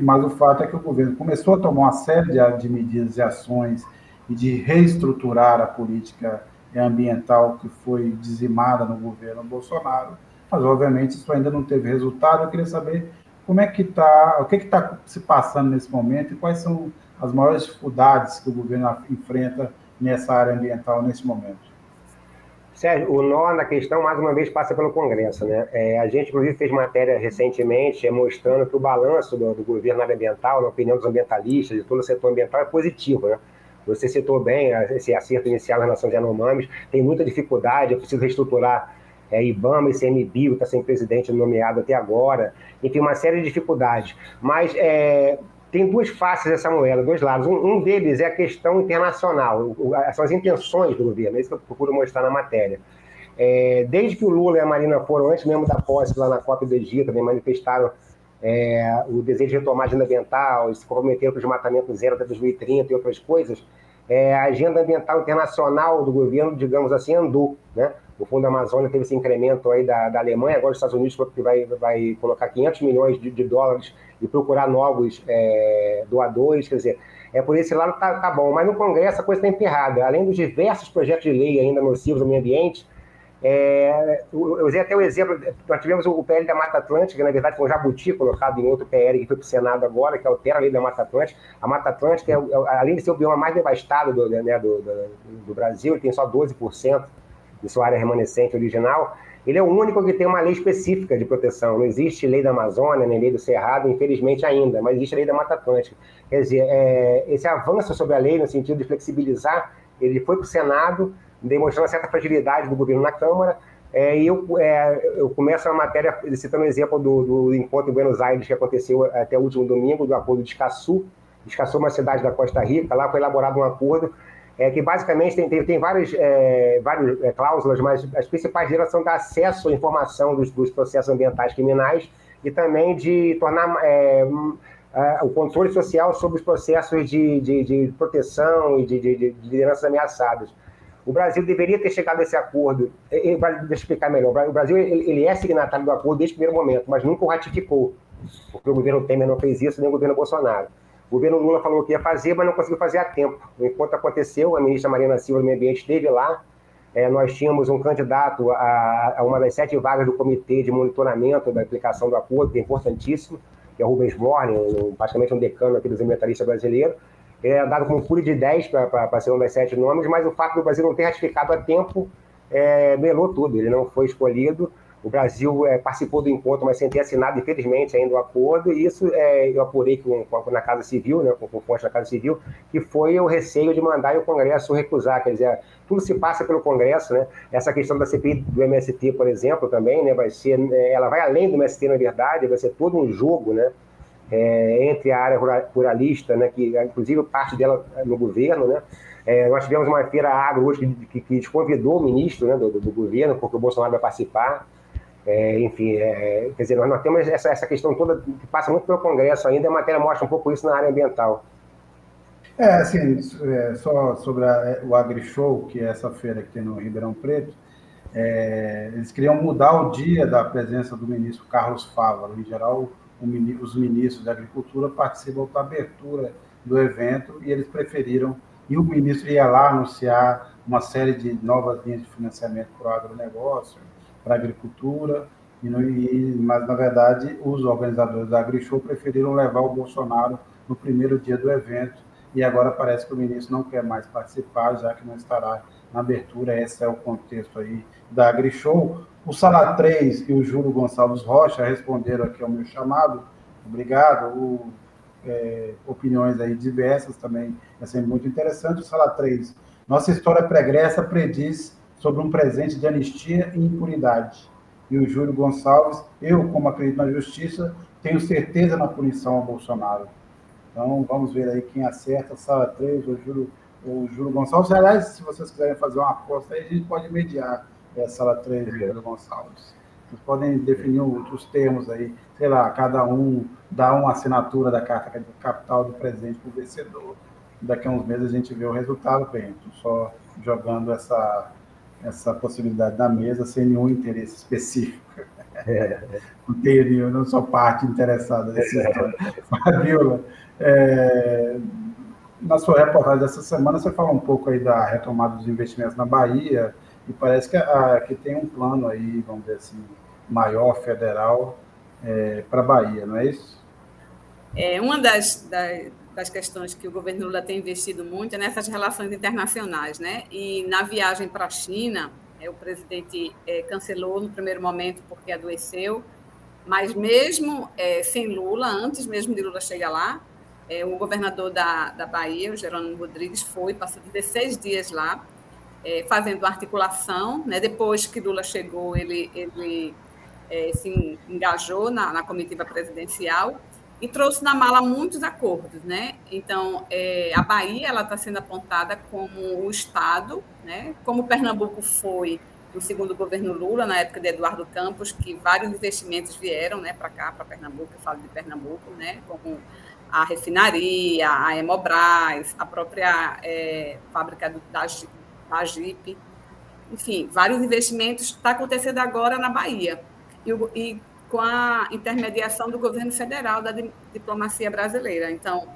mas o fato é que o governo começou a tomar uma série de, de medidas e ações e de reestruturar a política ambiental que foi dizimada no governo Bolsonaro mas obviamente isso ainda não teve resultado. Eu queria saber como é que está, o que está se passando nesse momento e quais são as maiores dificuldades que o governo enfrenta nessa área ambiental nesse momento. Sérgio, o nó na questão, mais uma vez, passa pelo Congresso. Né? É, a gente, inclusive, fez matéria recentemente é, mostrando que o balanço do, do, governo na área ambiental, na opinião dos ambientalistas, de todo o setor ambiental, é positivo. Né? Você citou bem esse acerto inicial em relação aos Yanomamis, tem muita dificuldade, é preciso reestruturar é, IBAMA, ICMBio está sem presidente nomeado até agora, enfim, uma série de dificuldades. Mas é, tem duas faces dessa moeda, dois lados. Um, um, deles é a questão internacional, são as intenções do governo, é isso que eu procuro mostrar na matéria. É, desde que o Lula e a Marina foram, antes mesmo da posse lá na COP do Egito, também manifestaram é, o desejo de retomar a agenda ambiental, se comprometeram com o desmatamento zero até 2030 e outras coisas, é, a agenda ambiental internacional do governo, digamos assim, andou. Né? O Fundo Amazônia teve esse incremento aí da, da Alemanha, agora os Estados Unidos vai, vai colocar 500 milhões de, de dólares e procurar novos é, doadores, quer dizer, é por esse lado tá, tá bom, mas no Congresso a coisa está emperrada. Além dos diversos projetos de lei ainda nocivos ao meio ambiente, é, eu usei até o exemplo, nós tivemos o PL da Mata Atlântica, na verdade foi um jabuti colocado em outro PL que foi para o Senado agora, que altera a lei da Mata Atlântica. A Mata Atlântica, é, é, além de ser o bioma mais devastado do, né, do, do, do Brasil, ele tem só 12% de sua área remanescente original, ele é o único que tem uma lei específica de proteção. Não existe lei da Amazônia, nem lei do Cerrado, infelizmente ainda, mas existe a lei da Mata Atlântica. Quer dizer, é, esse avanço sobre a lei, no sentido de flexibilizar, ele foi para o Senado, demonstrando certa fragilidade do governo na Câmara. É, e eu, é, eu começo a matéria citando o exemplo do, do, encontro em Buenos Aires que aconteceu até o último domingo, do acordo de Escaçu. Escaçu é uma cidade da Costa Rica, lá foi elaborado um acordo é, que basicamente tem, tem, tem várias, é, várias é, cláusulas, mas as principais delas são dar acesso à informação dos, dos processos ambientais criminais e também de tornar é, o controle social sobre os processos de, de, de proteção e de, de, de lideranças ameaçadas. O Brasil deveria ter chegado a esse acordo. Deixa eu explicar melhor. O Brasil ele é signatário do acordo desde o primeiro momento, mas nunca o ratificou, porque o governo Temer não fez isso, nem o governo Bolsonaro. O governo Lula falou que ia fazer, mas não conseguiu fazer a tempo. Enquanto aconteceu, a ministra Marina Silva do Meio Ambiente esteve lá. É, nós tínhamos um candidato a, a, uma das sete vagas do Comitê de Monitoramento da Aplicação do Acordo, que é importantíssimo, que é o Rubens Borne, um, praticamente um decano aqui dos ambientalistas brasileiros é, dado como pule de 10 para ser um das sete nomes, mas o fato do Brasil não ter ratificado a tempo é, melou tudo. Ele não foi escolhido. O Brasil é, participou do encontro, mas sem ter assinado, infelizmente, ainda o acordo, e isso é, eu apurei com, com, na Casa Civil, né, com, com fonte da Casa Civil, que foi o receio de mandar o Congresso recusar. Quer dizer, tudo se passa pelo Congresso, né? Essa questão da CPI do MST, por exemplo, também, né, vai ser, é, ela vai além do MST, na verdade, vai ser todo um jogo, né? É, entre a área ruralista, né, que inclusive parte dela no governo, né, é, nós tivemos uma feira agro hoje que, que, que convidou o ministro né, do, do, governo, porque o Bolsonaro vai participar. É, enfim, é, quer dizer, nós, nós temos essa, essa questão toda que passa muito pelo Congresso ainda, a matéria mostra um pouco isso na área ambiental. É, assim, é, só sobre a, é, o AgriShow, que é essa feira que tem no Ribeirão Preto, é, eles queriam mudar o dia da presença do ministro Carlos Fávaro. Em geral, os ministros da Agricultura participam da abertura do evento e eles preferiram, e o ministro ia lá anunciar uma série de novas linhas de financiamento para o agronegócio, para a agricultura, e, mas, na verdade, os organizadores da AgriShow preferiram levar o Bolsonaro no primeiro dia do evento, e agora parece que o ministro não quer mais participar, já que não estará na abertura, esse é o contexto aí da AgriShow. O Sala 3 e o Júlio Gonçalves Rocha responderam aqui ao meu chamado. Obrigado. O, é, opiniões aí diversas também é sempre muito interessante. O Sala 3. Nossa história pregressa prediz sobre um presente de anistia e impunidade. e o Júlio Gonçalves. Eu, como acredito na justiça, tenho certeza na punição ao Bolsonaro. Então, vamos ver aí quem acerta, Sala 3 ou Júlio, ou Júlio Gonçalves. Aliás, se vocês quiserem fazer uma aposta aí, a gente pode mediar é, Sala 3 e Júlio Gonçalves. Vocês podem definir outros termos aí, sei lá, cada um dá uma assinatura da carta capital do presidente para o vencedor. Daqui a uns meses a gente vê o resultado, bem, só jogando essa, essa possibilidade na mesa sem nenhum interesse específico. É. Não tenho, não sou parte interessada nessa é. história. Fabiola, é, na sua reportagem dessa semana, você fala um pouco aí da retomada dos investimentos na Bahia, e parece que, a, que tem um plano aí, vamos dizer assim, maior, federal, é, para a Bahia, não é isso? É, uma das, das, das, questões que o governo Lula tem investido muito é nessas relações internacionais, né? E na viagem para a China, é, o presidente é, cancelou no primeiro momento porque adoeceu, mas mesmo é, sem Lula, antes mesmo de Lula chegar lá, é, o governador da, da Bahia, o Jerônimo Rodrigues, foi, passou 16 dias lá, é, fazendo articulação. Né? Depois que Lula chegou, ele, ele é, se engajou na, na, comitiva presidencial e trouxe na mala muitos acordos. Né? Então, é, a Bahia está sendo apontada como o Estado, né? como Pernambuco foi no segundo governo Lula, na época de Eduardo Campos, que vários investimentos vieram né, para cá, para Pernambuco, eu falo de Pernambuco, né, como a refinaria, a Hemobras, a própria é, fábrica do, da, Jeep, enfim, vários investimentos está acontecendo agora na Bahia e, e, com a intermediação do governo federal da diplomacia brasileira. Então,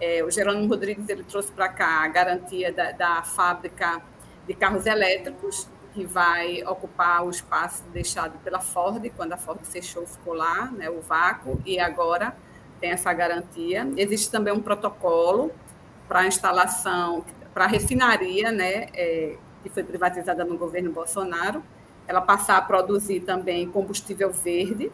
é, o Jerônimo Rodrigues ele trouxe para cá a garantia da, da fábrica de carros elétricos que vai ocupar o espaço deixado pela Ford quando a Ford fechou ficou lá, né, o vácuo e agora tem essa garantia. Existe também um protocolo para a instalação, para a refinaria, né, é, que foi privatizada no governo Bolsonaro, ela passar a produzir também combustível verde.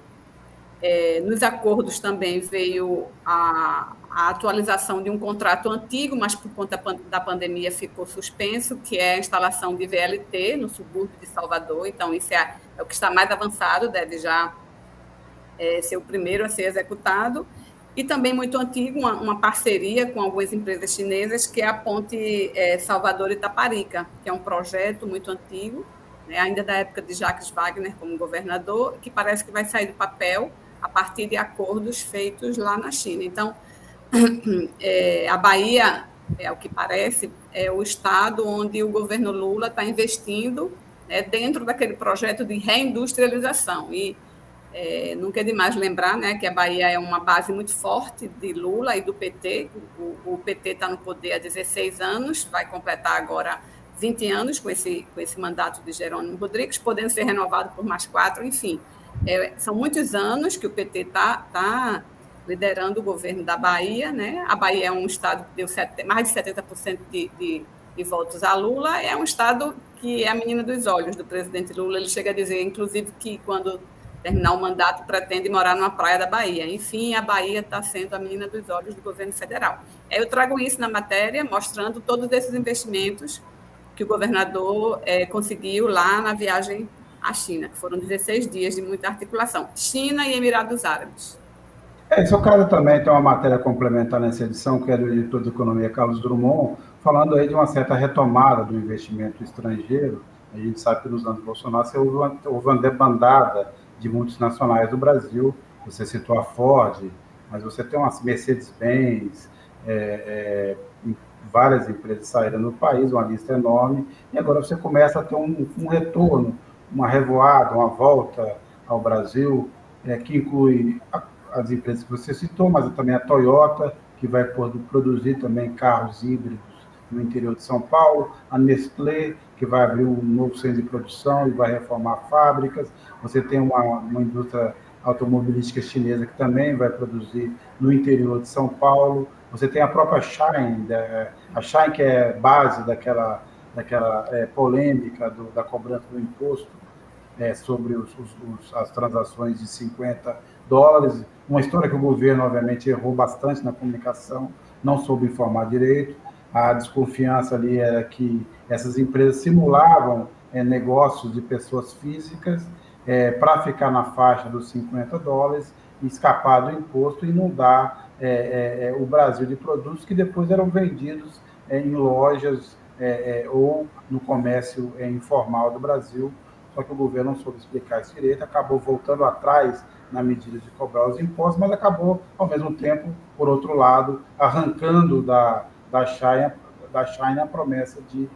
É, nos acordos também veio a, a, atualização de um contrato antigo, mas por conta da pandemia ficou suspenso, que é a instalação de VLT no subúrbio de Salvador. Então, isso é, é o que está mais avançado, deve já é, ser o primeiro a ser executado e também muito antigo, uma, uma, parceria com algumas empresas chinesas, que é a Ponte é, Salvador Itaparica, que é um projeto muito antigo, né, ainda da época de Jacques Wagner como governador, que parece que vai sair do papel a partir de acordos feitos lá na China. Então, é, <clears throat> a Bahia, é o que parece, é o estado onde o governo Lula está investindo né, dentro daquele projeto de reindustrialização. E é, nunca é demais lembrar né, que a Bahia é uma base muito forte de Lula e do PT. O, o PT está no poder há 16 anos, vai completar agora 20 anos com esse, com esse mandato de Jerônimo Rodrigues, podendo ser renovado por mais quatro, enfim. É, são muitos anos que o PT está tá liderando o governo da Bahia. Né? A Bahia é um estado que deu sete, mais de 70% de, de, de votos a Lula, é um estado que é a menina dos olhos do presidente Lula. Ele chega a dizer, inclusive, que quando terminar o mandato, pretende morar numa praia da Bahia. Enfim, a Bahia está sendo a menina dos olhos do governo federal. Eu trago isso na matéria, mostrando todos esses investimentos que o governador é, conseguiu lá na viagem à China, que foram 16 dias de muita articulação. China e Emirados Árabes. É, é o caso também tem uma matéria complementar nessa edição, que é do editor de economia Carlos Drummond, falando aí de uma certa retomada do investimento estrangeiro. A gente sabe que nos anos Bolsonaro houve uma debandada de multinacionais do Brasil. Você citou a Ford, mas você tem umas Mercedes-Benz, é, é, várias empresas saíram do país, uma lista enorme, e agora você começa a ter um, um retorno, uma revoada, uma volta ao Brasil, é, que inclui a, as empresas que você citou, mas também a Toyota, que vai produzir também carros híbridos no interior de São Paulo, a Nestlé, que vai abrir um novo centro de produção e vai reformar fábricas. Você tem uma, uma indústria automobilística chinesa que também vai produzir no interior de São Paulo. Você tem a própria Shine, a Shine que é base daquela, daquela é, polêmica do, da cobrança do imposto é, sobre os, os, os, as transações de 50 dólares. Uma história que o governo, obviamente, errou bastante na comunicação, não soube informar direito a desconfiança ali era que essas empresas simulavam é, negócios de pessoas físicas é, para ficar na faixa dos 50 dólares, escapar do imposto e inundar é, é, é, o Brasil de produtos que depois eram vendidos é, em lojas é, ou no comércio informal do Brasil. Só que o governo não soube explicar isso direito, acabou voltando atrás na medida de cobrar os impostos, mas acabou, ao mesmo tempo, por outro lado, arrancando da, da, China, da China a promessa de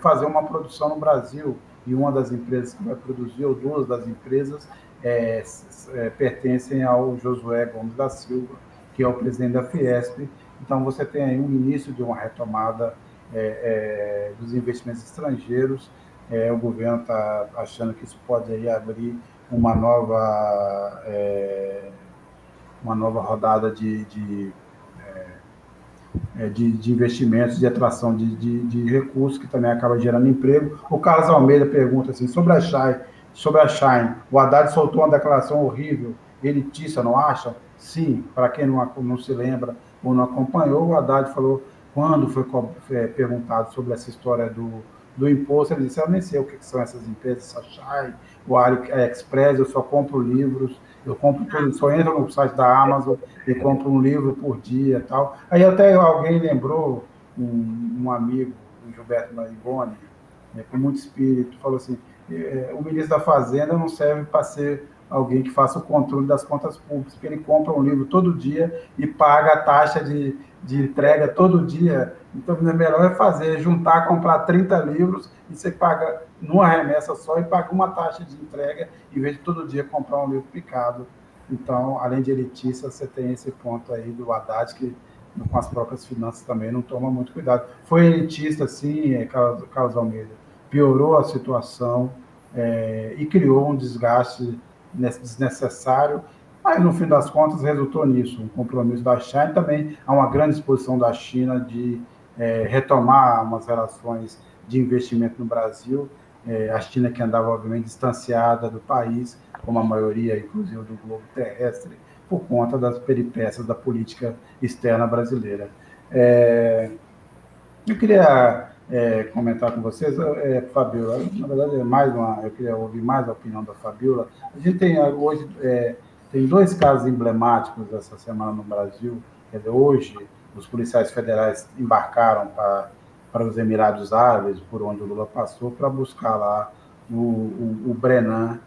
fazer uma produção no Brasil e uma das empresas que vai produzir, ou duas das empresas, é, é, pertencem ao Josué Gomes da Silva, que é o presidente da Fiesp. Então, você tem aí um início de uma retomada é, é dos investimentos estrangeiros. É, o governo está achando que isso pode aí abrir uma nova, é, uma nova rodada de, de de, de, investimentos, de atração de, de, de, recursos, que também acaba gerando emprego. O Carlos Almeida pergunta assim, sobre a Shine, sobre a Shine, o Haddad soltou uma declaração horrível, elitista, não acha? Sim, para quem não, não se lembra ou não acompanhou, o Haddad falou, quando foi é, perguntado sobre essa história do, do imposto, ele disse, eu nem sei o que são essas empresas, essa Shine, o AliExpress, eu só compro livros, eu compro tudo, só entro no site da Amazon e compro um livro por dia e tal. Aí até alguém lembrou, um, um amigo, o Gilberto Marigoni, né, com muito espírito, falou assim, é, o ministro da Fazenda não serve para ser alguém que faça o controle das contas públicas, porque ele compra um livro todo dia e paga a taxa de, de entrega todo dia. Então, é melhor é fazer, juntar, comprar 30 livros e você paga numa remessa só e paga uma taxa de entrega, em vez de todo dia comprar um livro picado. Então, além de elitista, você tem esse ponto aí do Haddad, que com as próprias finanças também não toma muito cuidado. Foi elitista, sim, é, Carlos Almeida. Piorou a situação é, e criou um desgaste desnecessário Aí, no fim das contas, resultou nisso, um compromisso da China também há uma grande exposição da China de é, retomar umas relações de investimento no Brasil. É, a China que andava, obviamente, distanciada do país, como a maioria, inclusive, do globo terrestre, por conta das peripécias da política externa brasileira. É, eu queria é, comentar com vocês, é, Fabiola, na verdade, é mais uma, eu queria ouvir mais a opinião da Fabiola. A gente tem hoje é, tem dois casos emblemáticos essa semana no Brasil. Quer dizer, hoje, os policiais federais embarcaram para, para os Emirados Árabes, por onde o Lula passou, para buscar lá o, o, o Brenan,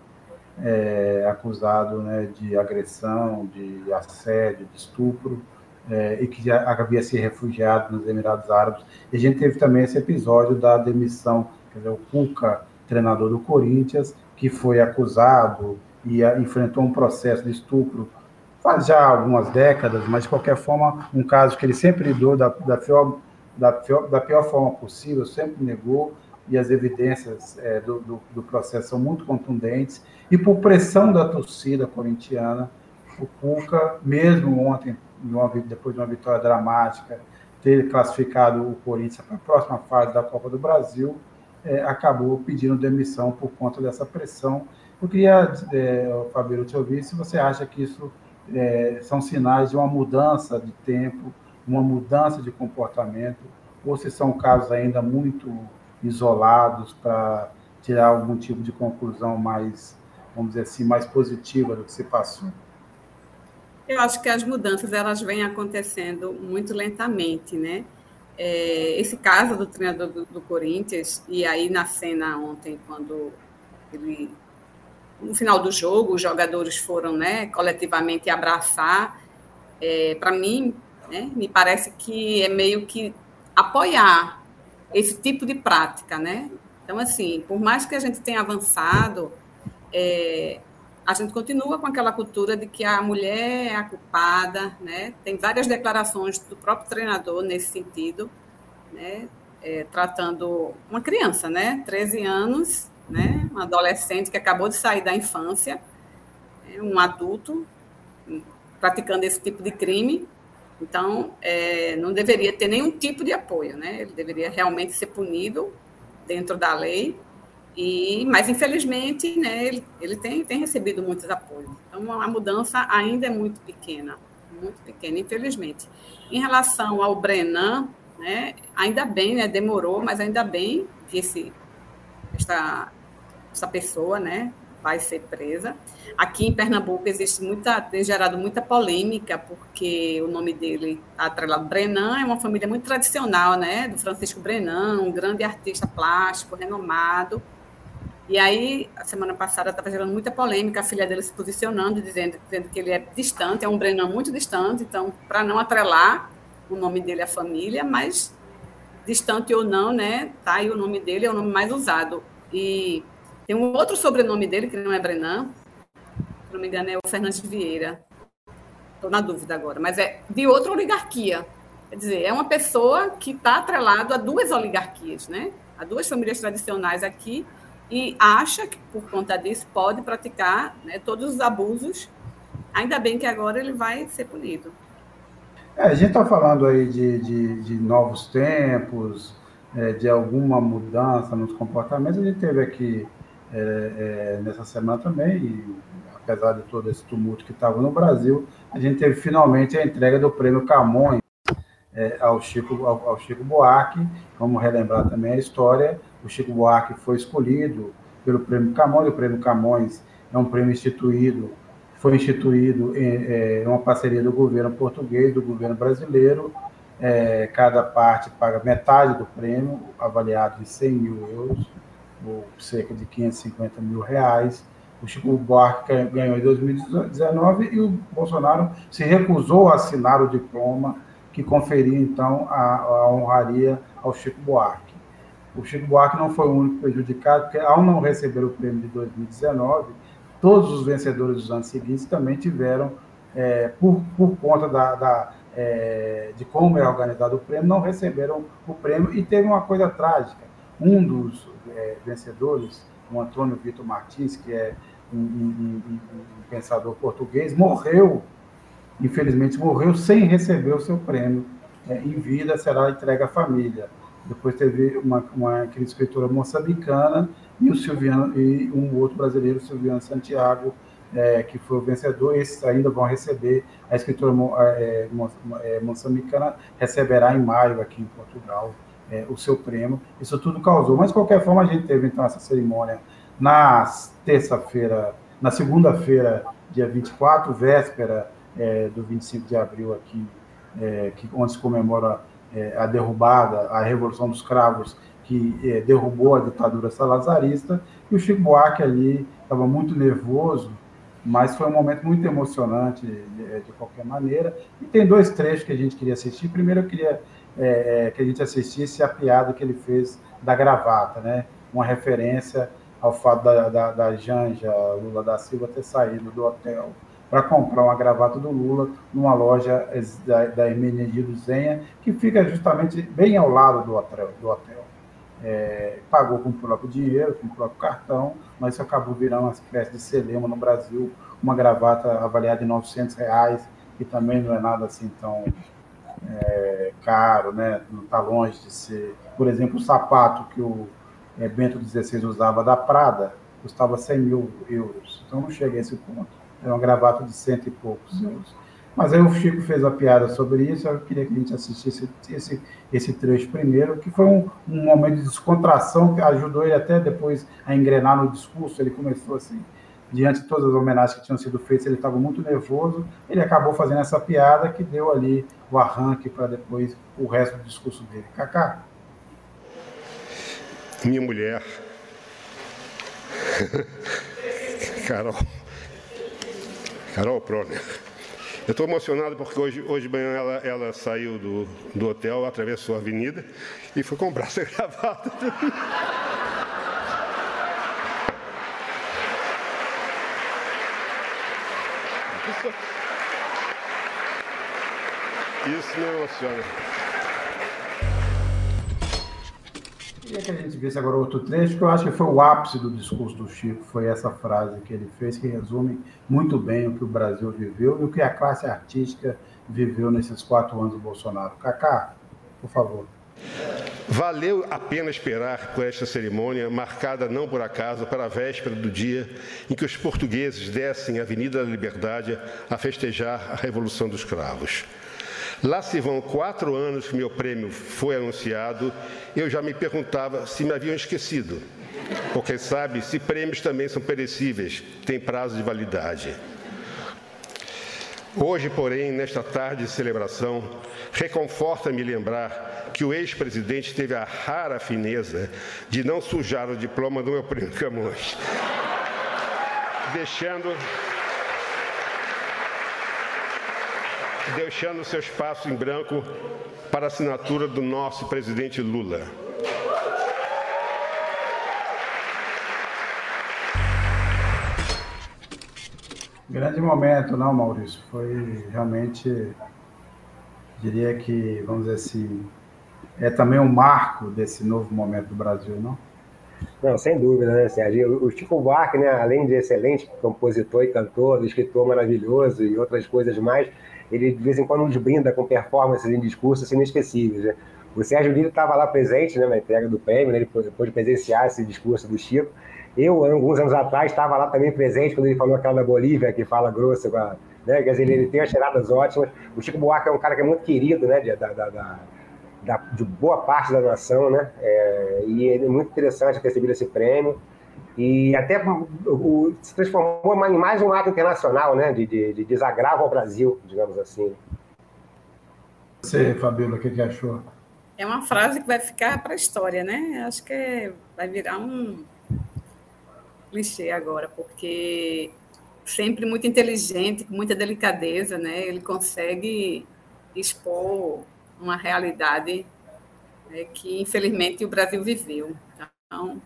é, acusado né, de agressão, de assédio, de estupro, é, e que havia se refugiado nos Emirados Árabes. E a gente teve também esse episódio da demissão, quer dizer, o Cuca, treinador do Corinthians, que foi acusado e enfrentou um processo de estupro faz já algumas décadas, mas de qualquer forma, um caso que ele sempre lidou da, da, pior, da, pior, da pior forma possível, sempre negou, e as evidências é, do, do, do, processo são muito contundentes, e por pressão da torcida corintiana, o Cuca, mesmo ontem, depois de uma vitória dramática, ter classificado o Corinthians para a próxima fase da Copa do Brasil, é, acabou pedindo demissão por conta dessa pressão. Eu queria, é, Fabíola, te ouvir se você acha que isso é, são sinais de uma mudança de tempo, uma mudança de comportamento, ou se são casos ainda muito isolados para tirar algum tipo de conclusão mais, vamos dizer assim, mais positiva do que se passou. Eu acho que as mudanças elas vêm acontecendo muito lentamente, né? É, esse caso do treinador do, do Corinthians e aí na cena ontem quando ele no final do jogo, os jogadores foram né, coletivamente abraçar. É, Para mim, né, me parece que é meio que apoiar esse tipo de prática. Né? Então, assim, por mais que a gente tenha avançado, é, a gente continua com aquela cultura de que a mulher é a culpada. Né? Tem várias declarações do próprio treinador nesse sentido, né? É, tratando uma criança, né? 13 anos, né? Um adolescente que acabou de sair da infância, né? um adulto praticando esse tipo de crime. Então, é, não deveria ter nenhum tipo de apoio, né? Ele deveria realmente ser punido dentro da lei. E, mas infelizmente, né, ele, ele tem, tem recebido muitos apoios. Então, a mudança ainda é muito pequena, muito pequena, infelizmente. Em relação ao Brenan, né, ainda bem, né, demorou, mas ainda bem que esse, esta, essa pessoa, né, vai ser presa. Aqui em Pernambuco existe muita, tem gerado muita polêmica, porque o nome dele, atrelado Brenan, é uma família muito tradicional, né? Do Francisco Brenan, um grande artista plástico, renomado. E aí, a semana passada estava gerando muita polêmica, a filha dele se posicionando, dizendo, dizendo que ele é distante, é um Brenan muito distante, então, para não atrelar o nome dele à família, mas distante ou não, né? Tá aí o nome dele, é o nome mais usado. E tem um outro sobrenome dele, que não é Brenan, se não me engano, é o Fernandes Vieira. Estou na dúvida agora, mas é de outra oligarquia. Quer dizer, é uma pessoa que está atrelado a duas oligarquias, né? A duas famílias tradicionais aqui e acha que, por conta disso, pode praticar né, todos os abusos. Ainda bem que agora ele vai ser punido. É, a gente está falando aí de, de, de novos tempos, é, de alguma mudança nos comportamentos. A gente teve aqui é, é, nessa semana também, e, apesar de todo esse tumulto que estava no Brasil, a gente teve finalmente a entrega do prêmio Camões é, ao, Chico, ao, ao, Chico Buarque. Vamos relembrar também a história. O Chico Buarque foi escolhido pelo prêmio Camões. O prêmio Camões é um prêmio instituído foi instituído em, é, uma parceria do governo português, do governo brasileiro. É, cada parte paga metade do prêmio, avaliado em 100 mil euros, cerca de 550 mil reais. O Chico Buarque ganhou em 2019 e o Bolsonaro se recusou a assinar o diploma que conferia, então, a, a honraria ao Chico Buarque. O Chico Buarque não foi o único prejudicado, porque ao não receber o prêmio de 2019, todos os vencedores dos anos seguintes também tiveram, é, por, por conta da, da é, de como é organizado o prêmio, não receberam o prêmio. E teve uma coisa trágica: um dos é, vencedores, o Antônio Vitor Martins, que é um, um, um, um pensador português, morreu, infelizmente morreu sem receber o seu prêmio. É, em vida será entregue à família. Depois teve uma, uma escritora moçambicana e o Silviano e um outro brasileiro, Silviano Santiago, é, que foi o vencedor. Esses ainda vão receber. A escritora é, é, moçambicana receberá em maio aqui em Portugal é, o seu prêmio. Isso tudo causou. Mas de qualquer forma a gente teve então essa cerimônia na terça-feira, na segunda-feira, dia 24, véspera é, do 25 de abril aqui, é, que, onde se comemora a derrubada, a revolução dos cravos que é, derrubou a ditadura salazarista, e o Chico Buarque ali estava muito nervoso, mas foi um momento muito emocionante de, é, de, qualquer maneira. E tem dois trechos que a gente queria assistir. Primeiro, eu queria é, é, que a gente assistisse a piada que ele fez da gravata, né? uma referência ao fato da, da, da Janja Lula da Silva ter saído do hotel para comprar uma gravata do Lula numa loja da, da Hermenegildo Zenha, que fica justamente bem ao lado do hotel. Do hotel é, pagou com o próprio dinheiro, com o próprio cartão, mas isso acabou virando uma espécie de celema no Brasil, uma gravata avaliada em 900 reais, que também não é nada assim tão é, caro, né? não está longe de ser. Por exemplo, o sapato que o é, Bento XVI usava da Prada custava 100 mil euros, então não chega a esse ponto. É uma gravata de cento e poucos euros. Mas aí o Chico fez a piada sobre isso, eu queria que a gente assistisse esse, esse trecho primeiro, que foi um, um momento de descontração que ajudou ele até depois a engrenar no discurso. Ele começou assim, diante de todas as homenagens que tinham sido feitas, ele estava muito nervoso. Ele acabou fazendo essa piada que deu ali o arranque para depois o resto do discurso dele. Cacá? Minha mulher, Carol, Carol Proner eu estou emocionado porque hoje, hoje de manhã ela, ela saiu do, do hotel, atravessou a avenida e foi comprar essa <laughs> gravata. Isso me emociona. Queria que a gente visse agora outro trecho, que eu acho que foi o ápice do discurso do Chico, foi essa frase que ele fez, que resume muito bem o que o Brasil viveu e o que a classe artística viveu nesses quatro anos do Bolsonaro. Cacá, por favor. Valeu a pena esperar por esta cerimônia, marcada não por acaso para a véspera do dia em que os portugueses descem a Avenida da Liberdade a festejar a Revolução dos Cravos. Lá se vão quatro anos que meu prêmio foi anunciado, eu já me perguntava se me haviam esquecido. Porque sabe, se prêmios também são perecíveis, têm prazo de validade. Hoje, porém, nesta tarde de celebração, reconforta-me lembrar que o ex-presidente teve a rara fineza de não sujar o diploma do meu primo Camões, deixando deixando seu espaço em branco para a assinatura do nosso presidente Lula. Grande momento, não, Maurício? Foi realmente, diria que, vamos dizer assim, é também um marco desse novo momento do Brasil, não? Não, sem dúvida, né, Sérgio? O Chico Buarque, né, além de excelente compositor e cantor, escritor maravilhoso e outras coisas mais, ele de vez em quando nos brinda com performances em discursos inesquecíveis. Né? O Sérgio Lira estava lá presente né, na entrega do prêmio, né, ele pôde presenciar esse discurso do Chico. Eu, alguns anos atrás, estava lá também presente quando ele falou aquela da Bolívia, que fala grosso, né? quer dizer, ele tem as tiradas ótimas. O Chico Buarque é um cara que é muito querido, né? De, da, da, da, de boa parte da nação, né? É, e é muito interessante ter recebido esse prêmio. E até o, se transformou em mais um ato internacional, né? De, de, de desagravo ao Brasil, digamos assim. Você, Fabíola, o que, que achou? É uma frase que vai ficar para a história, né? Acho que vai virar um clichê agora, porque sempre muito inteligente, com muita delicadeza, né? Ele consegue expor uma realidade né, que, infelizmente, o Brasil viveu. Então,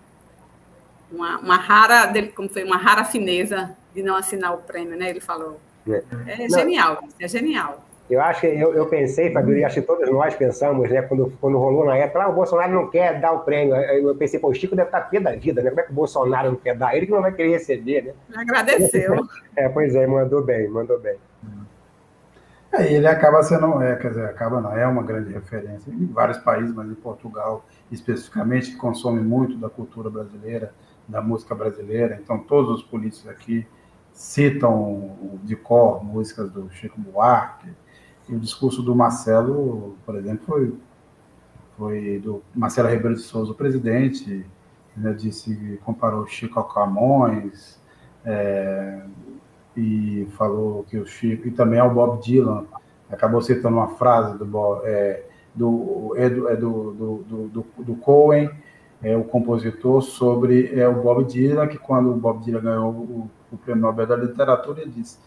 uma, uma rara, como foi uma rara fineza de não assinar o prêmio, né? Ele falou. É, é genial, é genial. Eu acho que eu, eu pensei, Fabio, e acho que todos nós pensamos, né, quando, quando rolou na época, ah, o Bolsonaro não quer dar o prêmio. Eu pensei, pô, o Chico deve estar pé da vida, né? Como é que o Bolsonaro não quer dar? Ele que não vai querer receber, né? Agradeceu. <laughs> É, pois é, mandou bem, mandou bem. É, ele acaba sendo, é, quer dizer, acaba não, é uma grande referência em vários países, mas em Portugal especificamente, que consome muito da cultura brasileira, da música brasileira. Então, todos os políticos aqui citam de cor músicas do Chico Buarque, e o discurso do Marcelo, por exemplo, foi, foi do Marcelo Ribeiro de Souza, o presidente, né, disse, comparou o Chico ao Camões, é, e falou que o Chico, e também ao Bob Dylan, acabou citando uma frase do, é, do, é, do, é do, do, do, do Cohen, é, o compositor, sobre é, o Bob Dylan, que quando o Bob Dylan ganhou o, o Prêmio Nobel da Literatura, ele disse,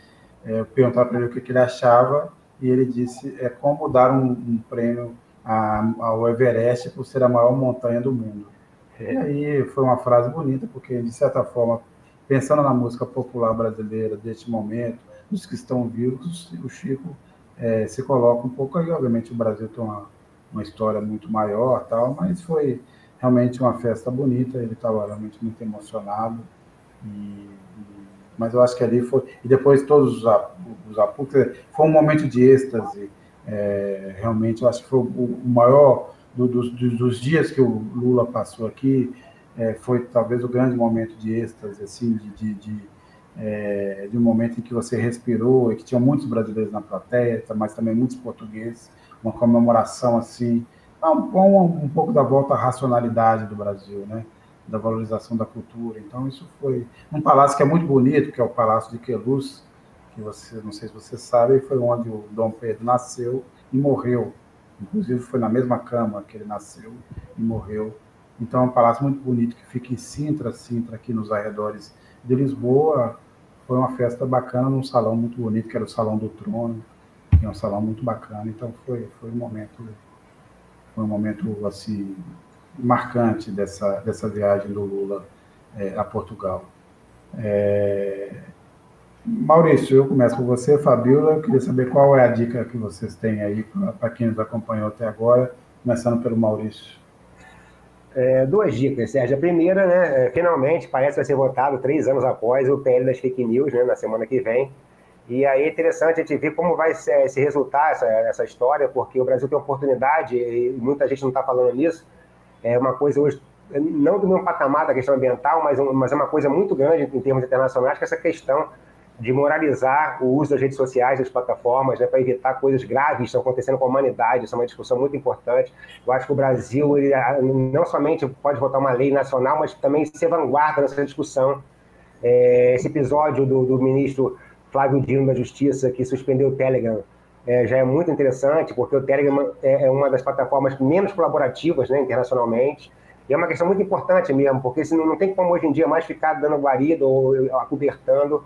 é, para ele o que, que ele achava, e ele disse é como dar um, um prêmio a, ao Everest por ser a maior montanha do mundo. E aí foi uma frase bonita, porque, de certa forma, pensando na música popular brasileira deste momento, dos que estão vivos, o Chico é, se coloca um pouco aí. Obviamente, o Brasil tem uma, uma história muito maior, tal, mas foi realmente uma festa bonita. Ele estava realmente muito emocionado. E, mas eu acho que ali foi. E depois todos os, os foi um momento de êxtase. É, realmente, eu acho que foi o, maior do, dos, dias que o Lula passou aqui. É, foi talvez o grande momento de êxtase, assim, de, de, de, é, de, um momento em que você respirou e que tinha muitos brasileiros na plateia, mas também muitos portugueses, uma comemoração assim, um, um, um pouco da volta à racionalidade do Brasil, né? da valorização da cultura. Então, isso foi um palácio que é muito bonito, que é o Palácio de Queluz, que você, não sei se você sabe, foi onde o Dom Pedro nasceu e morreu. Inclusive, foi na mesma cama que ele nasceu e morreu. Então, é um palácio muito bonito que fica em Sintra, Sintra, aqui nos arredores de Lisboa. Foi uma festa bacana num salão muito bonito, que era o Salão do Trono, que é um salão muito bacana. Então, foi, foi um momento, foi um momento assim marcante dessa, dessa viagem do Lula é, a Portugal. É... Maurício, eu começo com você, Fabiola. Eu queria saber qual é a dica que vocês têm aí para quem nos acompanhou até agora, começando pelo Maurício. É, duas dicas, Sérgio. A primeira, né, é, finalmente, parece vai ser votado três anos após o PL das fake news, né, na semana que vem. E aí é interessante a gente ver como vai se, se resultar essa, essa história, porque o Brasil tem oportunidade, e muita gente não está falando nisso, é uma coisa hoje, não do mesmo patamar da questão ambiental, mas, mas é uma coisa muito grande em termos internacionais, que é essa questão de moralizar o uso das redes sociais, das plataformas, né, para evitar coisas graves que estão acontecendo com a humanidade. Isso é uma discussão muito importante. Eu acho que o Brasil ele, não somente pode votar uma lei nacional, mas também ser vanguarda nessa discussão. É, esse episódio do, do, ministro Flávio Dino da Justiça, que suspendeu o Telegram, é, já é muito interessante, porque o Telegram é, é uma das plataformas menos colaborativas né, internacionalmente. E é uma questão muito importante mesmo, porque senão não tem como hoje em dia mais ficar dando guarida ou acobertando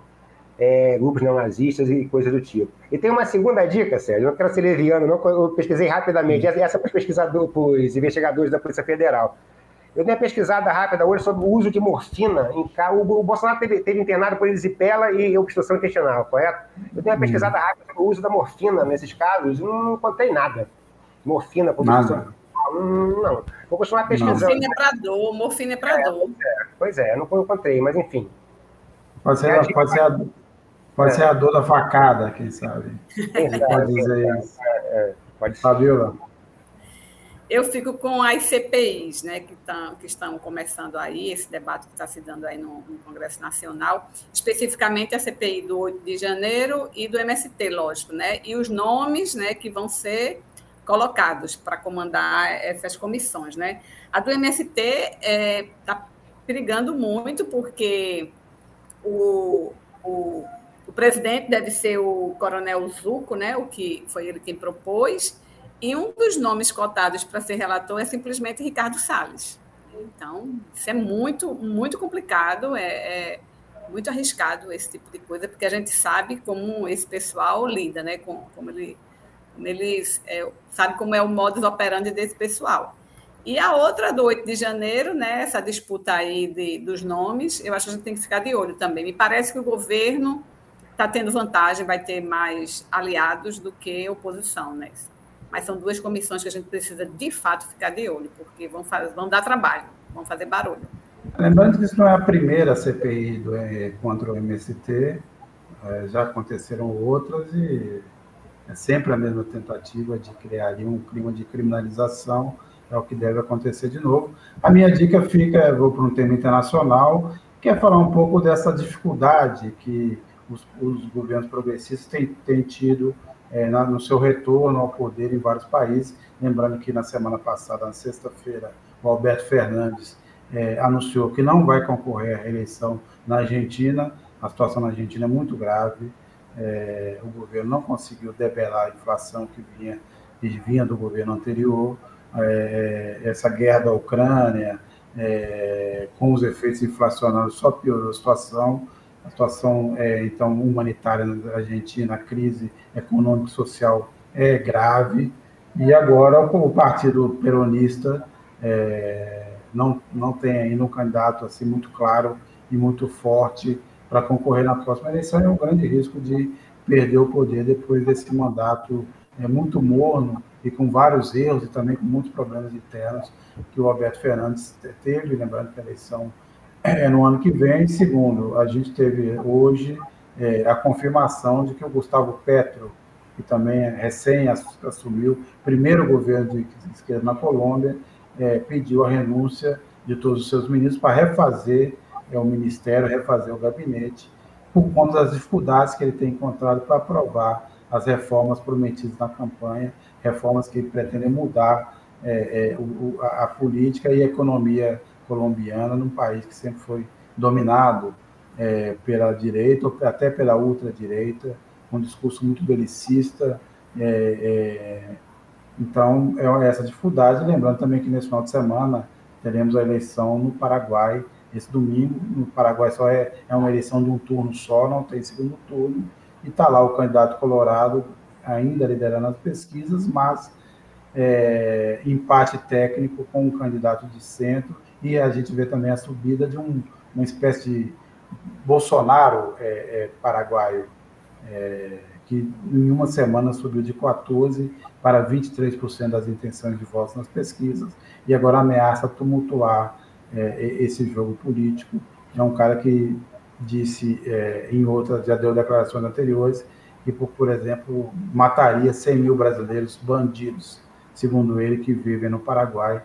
é, grupos neonazistas e coisas do tipo. E tem uma segunda dica, Sérgio, não quero ser leviano, não, eu pesquisei rapidamente, essa é para os pesquisadores, para os investigadores da Polícia Federal. Eu dei uma pesquisada rápida hoje sobre o uso de morfina em o, o Bolsonaro teve, teve internado por erisipela e obstrução intestinal, correto? Eu dei uma pesquisada rápida sobre o uso da morfina nesses casos e não encontrei nada. Morfina por obstrução Hum, não. Vou continuar pesquisando. Morfina é para dor, morfina é para é, dor. Pois é, pois é, não encontrei, mas enfim. Pode ser, é, pode ser a, Pode é. ser a dor da facada, quem sabe. pode dizer isso. É, é, pode Fabiola. Eu fico com as CPIs, né, que, tão, que estão começando aí, esse debate que está se dando aí no, no, Congresso Nacional, especificamente a CPI do 8 de janeiro e do MST, lógico, né, e os nomes, né, que vão ser colocados para comandar essas comissões, né. A do MST está é, tá perigando muito, porque o, o o presidente deve ser o coronel Zuco, né, o que foi ele quem propôs, e um dos nomes cotados para ser relator é simplesmente Ricardo Salles. Então, isso é muito, muito complicado, é, é, muito arriscado esse tipo de coisa, porque a gente sabe como esse pessoal lida, né, como, como, ele, como eles é, sabe como é o modus operandi desse pessoal. E a outra do 8 de janeiro, né, essa disputa aí de, dos nomes, eu acho que a gente tem que ficar de olho também. Me parece que o governo está tendo vantagem, vai ter mais aliados do que oposição, né? Mas são duas comissões que a gente precisa de fato ficar de olho, porque vão, fazer, vão dar trabalho, vão fazer barulho. Lembrando que isso não é a primeira CPI do, é, contra o MST, é, já aconteceram outras e é sempre a mesma tentativa de criar ali um clima de criminalização, é o que deve acontecer de novo. A minha dica fica, vou para um tema internacional, que é falar um pouco dessa dificuldade que os, os governos progressistas têm, têm tido é, na, no seu retorno ao poder em vários países. Lembrando que na semana passada, na sexta-feira, o Alberto Fernandes é, anunciou que não vai concorrer à eleição na Argentina. A situação na Argentina é muito grave. É, o governo não conseguiu debelar a inflação que vinha, que vinha do governo anterior. É, essa guerra da Ucrânia, é, com os efeitos inflacionários, só piorou a situação a situação é, então humanitária na Argentina, a crise econômica e social é grave, e agora o partido peronista é, não, não tem ainda um candidato assim muito claro e muito forte para concorrer na próxima eleição, é um grande risco de perder o poder depois desse mandato é, muito morno e com vários erros e também com muitos problemas internos que o Alberto Fernandes teve, lembrando que a eleição é, no ano que vem. Segundo, a gente teve hoje é, a confirmação de que o Gustavo Petro, que também é recém assumiu, primeiro governo de esquerda na Colômbia, é, pediu a renúncia de todos os seus ministros para refazer é, o ministério, refazer o gabinete, por conta das dificuldades que ele tem encontrado para aprovar as reformas prometidas na campanha, reformas que pretendem mudar é, é, o, a, a política e a economia colombiana, num país que sempre foi dominado é, pela direita, ou até pela ultradireita, um discurso muito belicista. É, é, então, é essa dificuldade. Lembrando também que nesse final de semana teremos a eleição no Paraguai, esse domingo. No Paraguai só é, é uma eleição de um turno só, não tem segundo turno. E está lá o candidato colorado ainda liderando as pesquisas, mas é, empate técnico com um candidato de centro e a gente vê também a subida de um, uma espécie de Bolsonaro é, é, paraguaio, é, que em uma semana subiu de 14% para 23% das intenções de votos nas pesquisas, e agora ameaça tumultuar é, esse jogo político. É um cara que disse é, em outras, já deu declarações anteriores, que, por, por exemplo, mataria 100 mil brasileiros bandidos, segundo ele, que vivem no Paraguai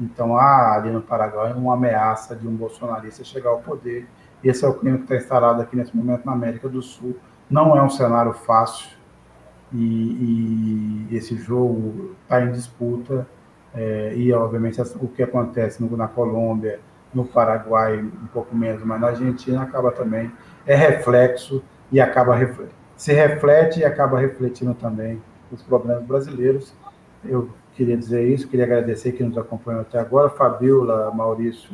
então há ali no Paraguai uma ameaça de um bolsonarista chegar ao poder Esse é o clima que está instalado aqui nesse momento na América do Sul. Não é um cenário fácil e, e esse jogo está em disputa. É, e, obviamente, o que acontece no, na Colômbia, no Paraguai, um pouco menos, mas na Argentina acaba também, é reflexo e acaba se reflete e acaba refletindo também os problemas brasileiros. Eu queria dizer isso, queria agradecer que nos acompanhou até agora. Fabiola, Maurício,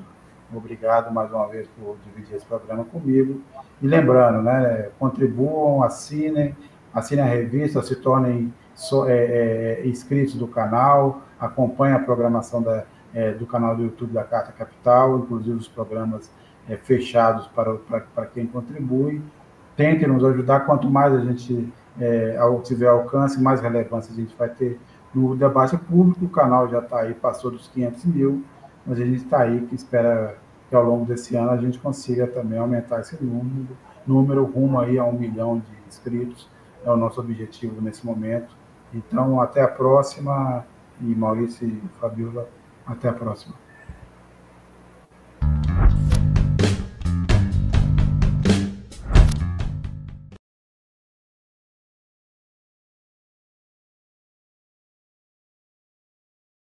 obrigado mais uma vez por dividir esse programa comigo. E lembrando, né, contribuam, assinem, assinem a revista, se tornem so, é, é, inscritos do canal, acompanhem a programação da, é, do canal do YouTube da Carta Capital, inclusive os programas é, fechados para, para, para quem contribui. Tentem nos ajudar, quanto mais a gente é, tiver alcance, mais relevância a gente vai ter no debate público. O canal já está aí, passou dos 500 mil, mas a gente está aí que espera que ao longo desse ano a gente consiga também aumentar esse número, número rumo aí a um milhão de inscritos, é o nosso objetivo nesse momento. Então, até a próxima, e Maurício e Fabiola, até a próxima.